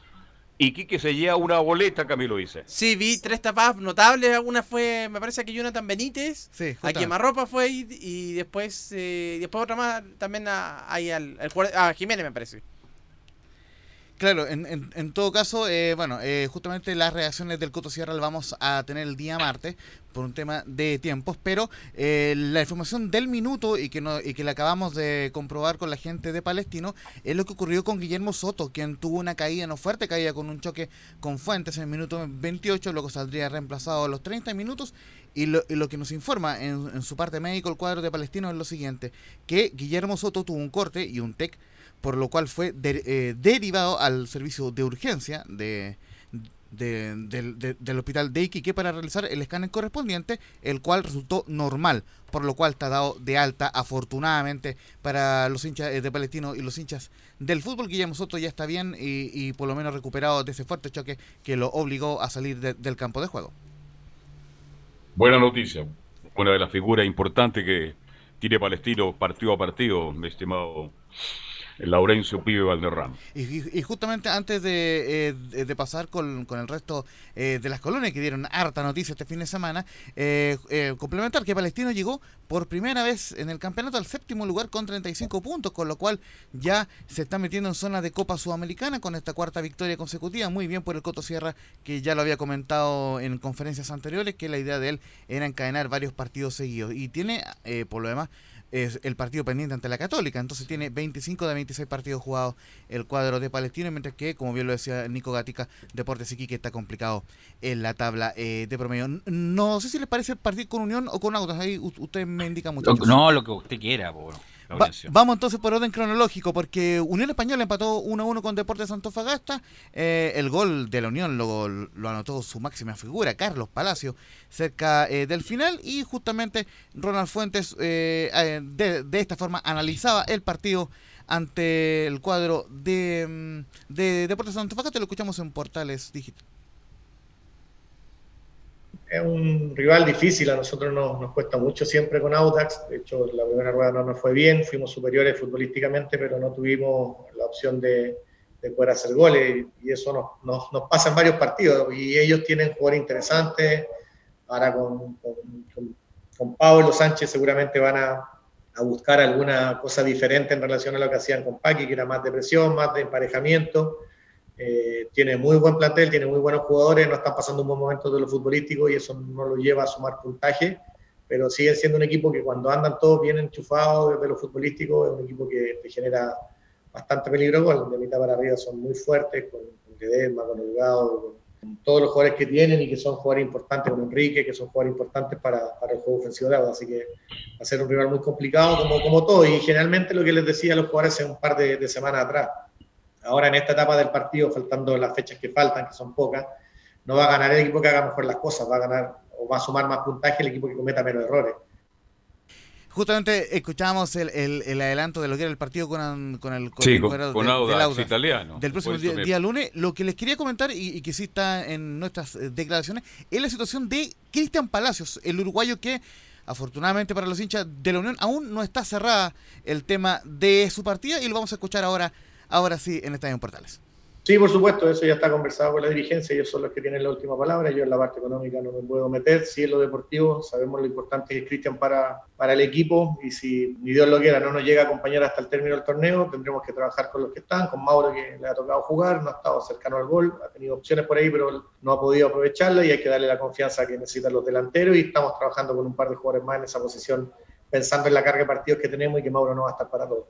Iquique se lleva una boleta, Camilo dice. Sí, vi tres tapadas notables. Una fue, me parece que Jonathan Benítez. a justamente. Quemarropa fue y, y después eh, después otra más también a, ahí al, al a Jiménez, me parece. Claro, en, en, todo caso, eh, bueno, eh, justamente las reacciones del Coto Sierra las vamos a tener el día martes por un tema de tiempos, pero eh, la información del minuto y que no, y que la acabamos de comprobar con la gente de Palestino es lo que ocurrió con Guillermo Soto, quien tuvo una caída, no fuerte caída, con un choque con Fuentes en el minuto 28, luego saldría reemplazado a los 30 minutos y lo, y lo que nos informa en, en su parte médico el cuadro de Palestino es lo siguiente, que Guillermo Soto tuvo un corte y un TEC por lo cual fue eh, derivado al servicio de urgencia de, de, de, del hospital de Iquique para realizar el escáner correspondiente, el cual resultó normal, por lo cual está dado de alta afortunadamente para los hinchas de Palestino y los hinchas del fútbol. Guillermo Soto ya está bien y, y por lo menos recuperado de ese fuerte choque que lo obligó a salir de, del campo de juego. Buena noticia, una de las figuras importantes que tiene Palestino partido a partido, mi estimado Laurencio Pibe Valderrama. Y, justamente antes de, eh, pasar con, el resto eh, de las colonias que dieron harta noticia este fin de semana, eh, complementar que Palestino llegó por primera vez en el campeonato al séptimo lugar con 35 puntos, con lo cual ya se está metiendo en zona de Copa Sudamericana con esta cuarta victoria consecutiva. Muy bien por el Coto Sierra, que ya lo había comentado en conferencias anteriores, que la idea de él era encadenar varios partidos seguidos. Y tiene, por lo demás, es el partido pendiente ante la Católica. Entonces tiene 25 de 26 partidos jugados el cuadro de Palestino, mientras que, como bien lo decía Nico Gatica, Deportes Iquique está complicado en la tabla eh, de promedio. No sé si les parece partir con Unión o con Autos, ahí usted me indica mucho. No, lo que usted quiera, bueno. Va, vamos entonces por orden cronológico, porque Unión Española empató 1-1 con Deportes Antofagasta. Eh, el gol de la Unión lo, lo, anotó su máxima figura, Carlos Palacio, cerca eh, del final. Y justamente Ronald Fuentes eh, de, de, esta forma analizaba el partido ante el cuadro de, mm, de Deportes Antofagasta. Lo escuchamos en Portales Digital es un rival difícil, a nosotros nos, nos, cuesta mucho siempre con Audax, de hecho la primera rueda no nos fue bien, fuimos superiores futbolísticamente, pero no tuvimos la opción de, de poder hacer goles y eso nos, nos, nos, pasa en varios partidos y ellos tienen jugadores interesantes, ahora con, con, con, con Pablo Sánchez seguramente van a, a, buscar alguna cosa diferente en relación a lo que hacían con Paqui, que era más de presión, más de emparejamiento eh, tiene muy buen plantel, tiene muy buenos jugadores, no están pasando un buen momento de lo futbolístico y eso no lo lleva a sumar puntaje, pero sigue siendo un equipo que cuando andan todos bien enchufados desde lo futbolístico, es un equipo que te genera bastante peligro, de mitad para arriba son muy fuertes, con, con Ledesma, con Holgado, con, con, todos los jugadores que tienen y que son jugadores importantes, como Enrique, que son jugadores importantes para, para el juego ofensivo de Auda, así que va a ser un rival muy complicado como, como todo, y generalmente lo que les decía a los jugadores hace un par de, de semanas atrás, ahora en esta etapa del partido, faltando las fechas que faltan, que son pocas, no va a ganar el equipo que haga mejor las cosas, va a ganar o va a sumar más puntaje el equipo que cometa menos errores. Justamente escuchábamos el, el, el, adelanto de lo que era el partido con, con el, con sí, el con, con del, Audax, Audax, italiano. Del próximo día, día, lunes. Lo que les quería comentar, y, y, que sí está en nuestras eh, declaraciones, es la situación de Cristian Palacios, el uruguayo que afortunadamente para los hinchas de la Unión aún no está cerrada el tema de su partida y lo vamos a escuchar ahora ahora sí en Estadio Portales. Sí, por supuesto, eso ya está conversado con la dirigencia, ellos son los que tienen la última palabra, yo en la parte económica no me puedo meter, si en lo deportivo sabemos lo importante que es Cristian para, para el equipo y si ni Dios lo quiera no nos llega a acompañar hasta el término del torneo, tendremos que trabajar con los que están, con Mauro que le ha tocado jugar, no ha estado cercano al gol, ha tenido opciones por ahí pero no ha podido aprovecharla y hay que darle la confianza que necesitan los delanteros y estamos trabajando con un par de jugadores más en esa posición pensando en la carga de partidos que tenemos y que Mauro no va a estar para todo.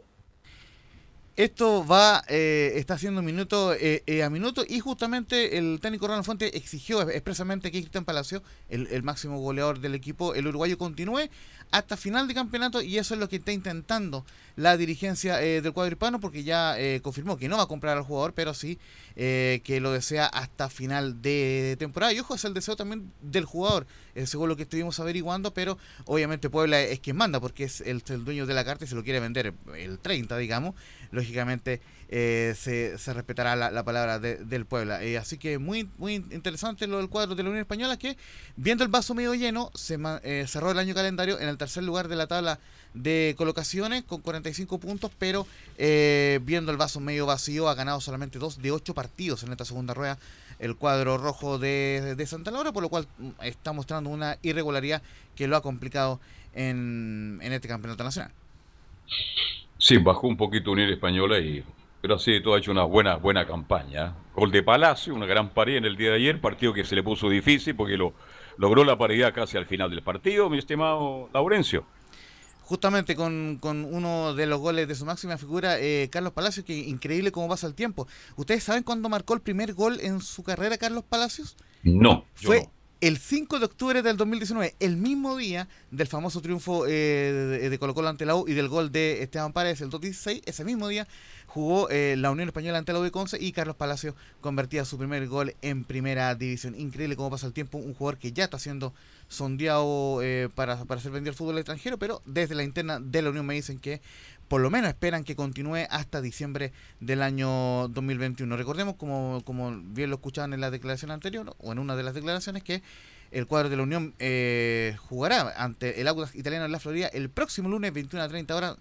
Esto va, eh, está haciendo minuto eh, eh, a minuto y justamente el técnico Ronald Fuente exigió expresamente que Cristian Palacio, el, máximo goleador del equipo, el uruguayo, continúe hasta final de campeonato y eso es lo que está intentando la dirigencia eh, del cuadro hispano porque ya eh, confirmó que no va a comprar al jugador, pero sí que lo desea hasta final de temporada. Y ojo, es el deseo también del jugador, según lo que estuvimos averiguando, pero obviamente Puebla es quien manda porque es el, el dueño de la carta y se lo quiere vender el 30, digamos. Lógicamente se, se, respetará la, la palabra de, del Puebla. así que muy, muy interesante lo del cuadro de la Unión Española que, viendo el vaso medio lleno, se cerró el año calendario en el tercer lugar de la tabla de colocaciones con 45 puntos, pero eh, viendo el vaso medio vacío, ha ganado solamente dos de ocho partidos en esta segunda rueda el cuadro rojo de, Santa Laura, por lo cual mm, está mostrando una irregularidad que lo ha complicado en este campeonato nacional. Sí, bajó un poquito Unión Española y pero sí, todo ha hecho una buena, buena campaña. Gol de Palacio, una gran pared en el día de ayer, partido que se le puso difícil porque lo logró la paridad casi al final del partido, mi estimado Laurencio justamente con, con, uno de los goles de su máxima figura, eh, Carlos Palacios, que increíble cómo pasa el tiempo. ¿Ustedes saben cuándo marcó el primer gol en su carrera, Carlos Palacios? No. Fue el 5 de octubre del 2019, el mismo día del famoso triunfo eh, de, Colo Colo ante la U y del gol de Esteban Paredes, el 2016, ese mismo día jugó eh, la Unión Española ante la U de Conce y Carlos Palacio convertía su primer gol en primera división. Increíble cómo pasa el tiempo, un jugador que ya está siendo sondeado eh, para, para ser vendido al fútbol extranjero, pero desde la interna de la Unión me dicen que por lo menos esperan que continúe hasta diciembre del año 2021. Recordemos, como, como bien lo escuchaban en la declaración anterior, o en una de las declaraciones, que el cuadro de la Unión eh, jugará ante el Audax italiano en la Florida el próximo lunes 21 a 30 horas,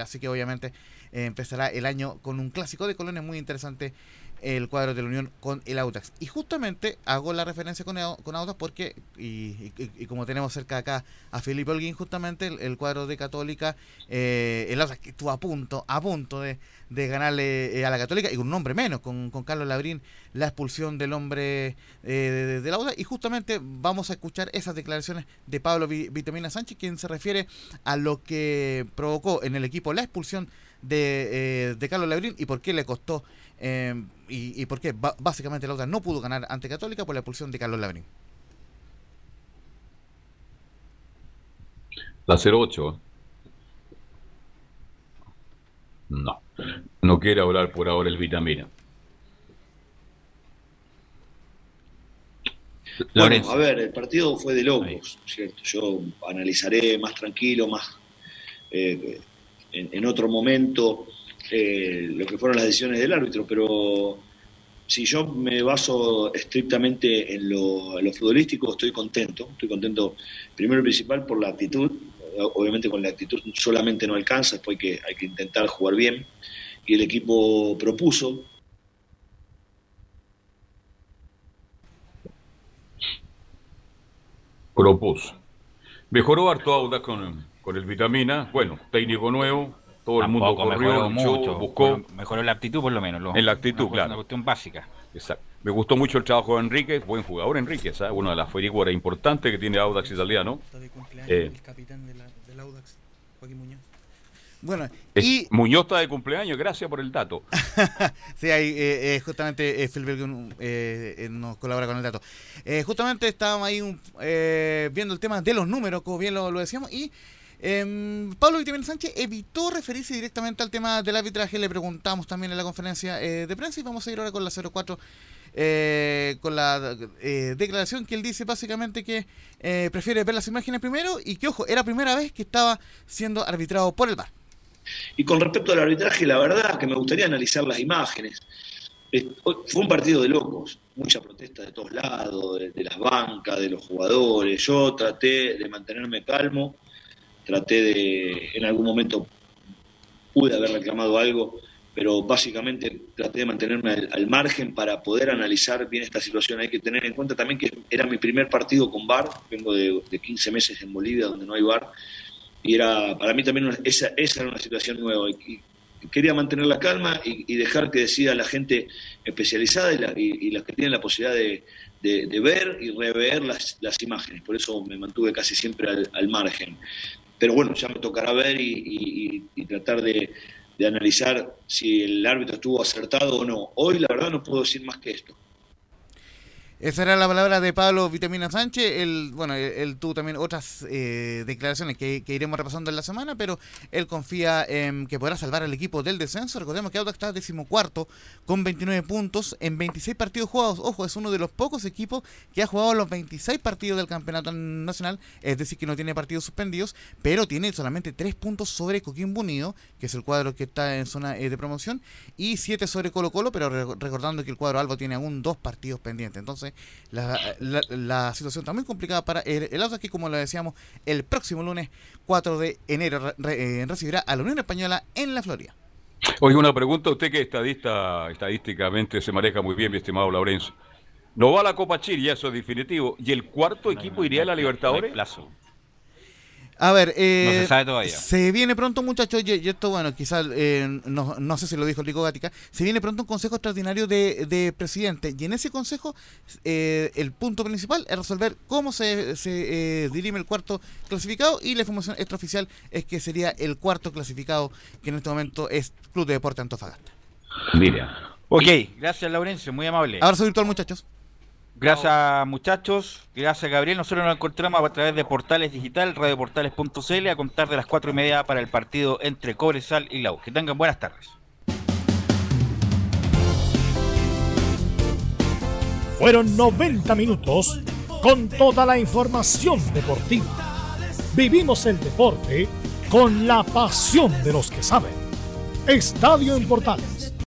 así que obviamente eh, empezará el año con un clásico de colonias muy interesante el cuadro de la Unión con el Audax. Y justamente hago la referencia con, con Audax porque, y, como tenemos cerca acá a Felipe Holguín, justamente el, cuadro de Católica, eh, el Audax que estuvo a punto, a punto de, ganarle eh, a la Católica, y con un hombre menos, con, Carlos Labrín, la expulsión del hombre eh, del Audax. Y justamente vamos a escuchar esas declaraciones de Pablo Vitamina Sánchez, quien se refiere a lo que provocó en el equipo la expulsión de, de Carlos Labrín y por qué le costó eh, y, y por qué básicamente la otra no pudo ganar ante Católica por la expulsión de Carlos Labrín. La 08. No. No quiere hablar por ahora el vitamina. Bueno, a ver, el partido fue de locos, ¿cierto? Yo analizaré más tranquilo, más eh, en, otro momento eh, lo que fueron las decisiones del árbitro, pero si yo me baso estrictamente en lo, futbolístico, estoy contento. Estoy contento, primero y principal, por la actitud. Obviamente con la actitud solamente no alcanza, después hay que, hay que intentar jugar bien. Y el equipo propuso. Propuso. Mejoró harto Auda con, con el vitamina. Bueno, técnico nuevo, todo el mundo corrió, mucho, buscó. Mejoró la actitud por lo menos. en la actitud, claro. Una cuestión básica. Exacto. Me gustó mucho el trabajo de Enrique, buen jugador Enrique, ¿sabes? Una de las figuras importantes que tiene Audax italiano. Eh, el capitán del Audax, Joaquín Muñoz. Bueno, y... Muñoz está de cumpleaños, gracias por el dato. sí, ahí eh, eh, justamente eh, nos colabora con el dato. justamente estábamos ahí viendo el tema de los números, como bien lo, lo decíamos, y eh, Pablo Vitamina Sánchez evitó referirse directamente al tema del arbitraje. Le preguntamos también en la conferencia eh, de prensa y vamos a ir ahora con la 04. Eh, con la eh, declaración que él dice básicamente que prefiere ver las imágenes primero y que, ojo, era primera vez que estaba siendo arbitrado por el VAR. Y con respecto al arbitraje, la verdad que me gustaría analizar las imágenes. Fue un partido de locos, mucha protesta de todos lados, de las bancas, de los jugadores. Yo traté de mantenerme calmo traté de, en algún momento pude haber reclamado algo, pero básicamente traté de mantenerme al, margen para poder analizar bien esta situación. Hay que tener en cuenta también que era mi primer partido con VAR, vengo de, 15 meses en Bolivia donde no hay VAR, y era para mí también esa, esa era una situación nueva. Y, quería mantener la calma y, dejar que decida la gente especializada y, las que tienen la posibilidad de, ver y rever las, las, imágenes. Por eso me mantuve casi siempre al margen pero bueno, ya me tocará ver y, tratar de, analizar si el árbitro estuvo acertado o no. Hoy la verdad no puedo decir más que esto. Esa era la palabra de Pablo Vitamina Sánchez. Él, bueno, él, tuvo también otras eh, declaraciones que, iremos repasando en la semana, pero él confía en que podrá salvar al equipo del descenso. Recordemos que Audax está decimocuarto con 29 puntos en 26 partidos jugados. Ojo, es uno de los pocos equipos que ha jugado los 26 partidos del campeonato nacional, es decir, que no tiene partidos suspendidos, pero tiene solamente 3 puntos sobre Coquimbo Unido, que es el cuadro que está en zona eh, de promoción, y 7 sobre Colo Colo, pero recordando que el cuadro Albo tiene aún dos partidos pendientes. Entonces, la, situación está muy complicada para el, el aquí, como lo decíamos, el próximo lunes 4 de enero eh, recibirá a la Unión Española en la Florida. Oye, una pregunta, usted que estadista, estadísticamente se maneja muy bien, mi estimado Laurencio. No va a la Copa Chile, ya eso es definitivo. ¿Y el cuarto equipo iría a la Libertadores? plazo. A ver, eh, no se sabe todavía. Se viene pronto, muchachos, y, esto, bueno, quizás, eh, no, no, sé si lo dijo Rico Gatica, se viene pronto un consejo extraordinario de, de presidente, y en ese consejo eh, el punto principal es resolver cómo se, se eh, dirime el cuarto clasificado, y la información extraoficial es que sería el cuarto clasificado, que en este momento es Club de Deporte Antofagasta. Mira. Ok, gracias Laurencio, muy amable. Abrazo virtual, muchachos. Gracias muchachos, gracias Gabriel. Nosotros nos encontramos a través de Portales Digital, radioportales.cl, a contar de las cuatro y media para el partido entre Cobresal y Lau. Que tengan buenas tardes. Fueron 90 minutos con toda la información deportiva. Vivimos el deporte con la pasión de los que saben. Estadio en Portales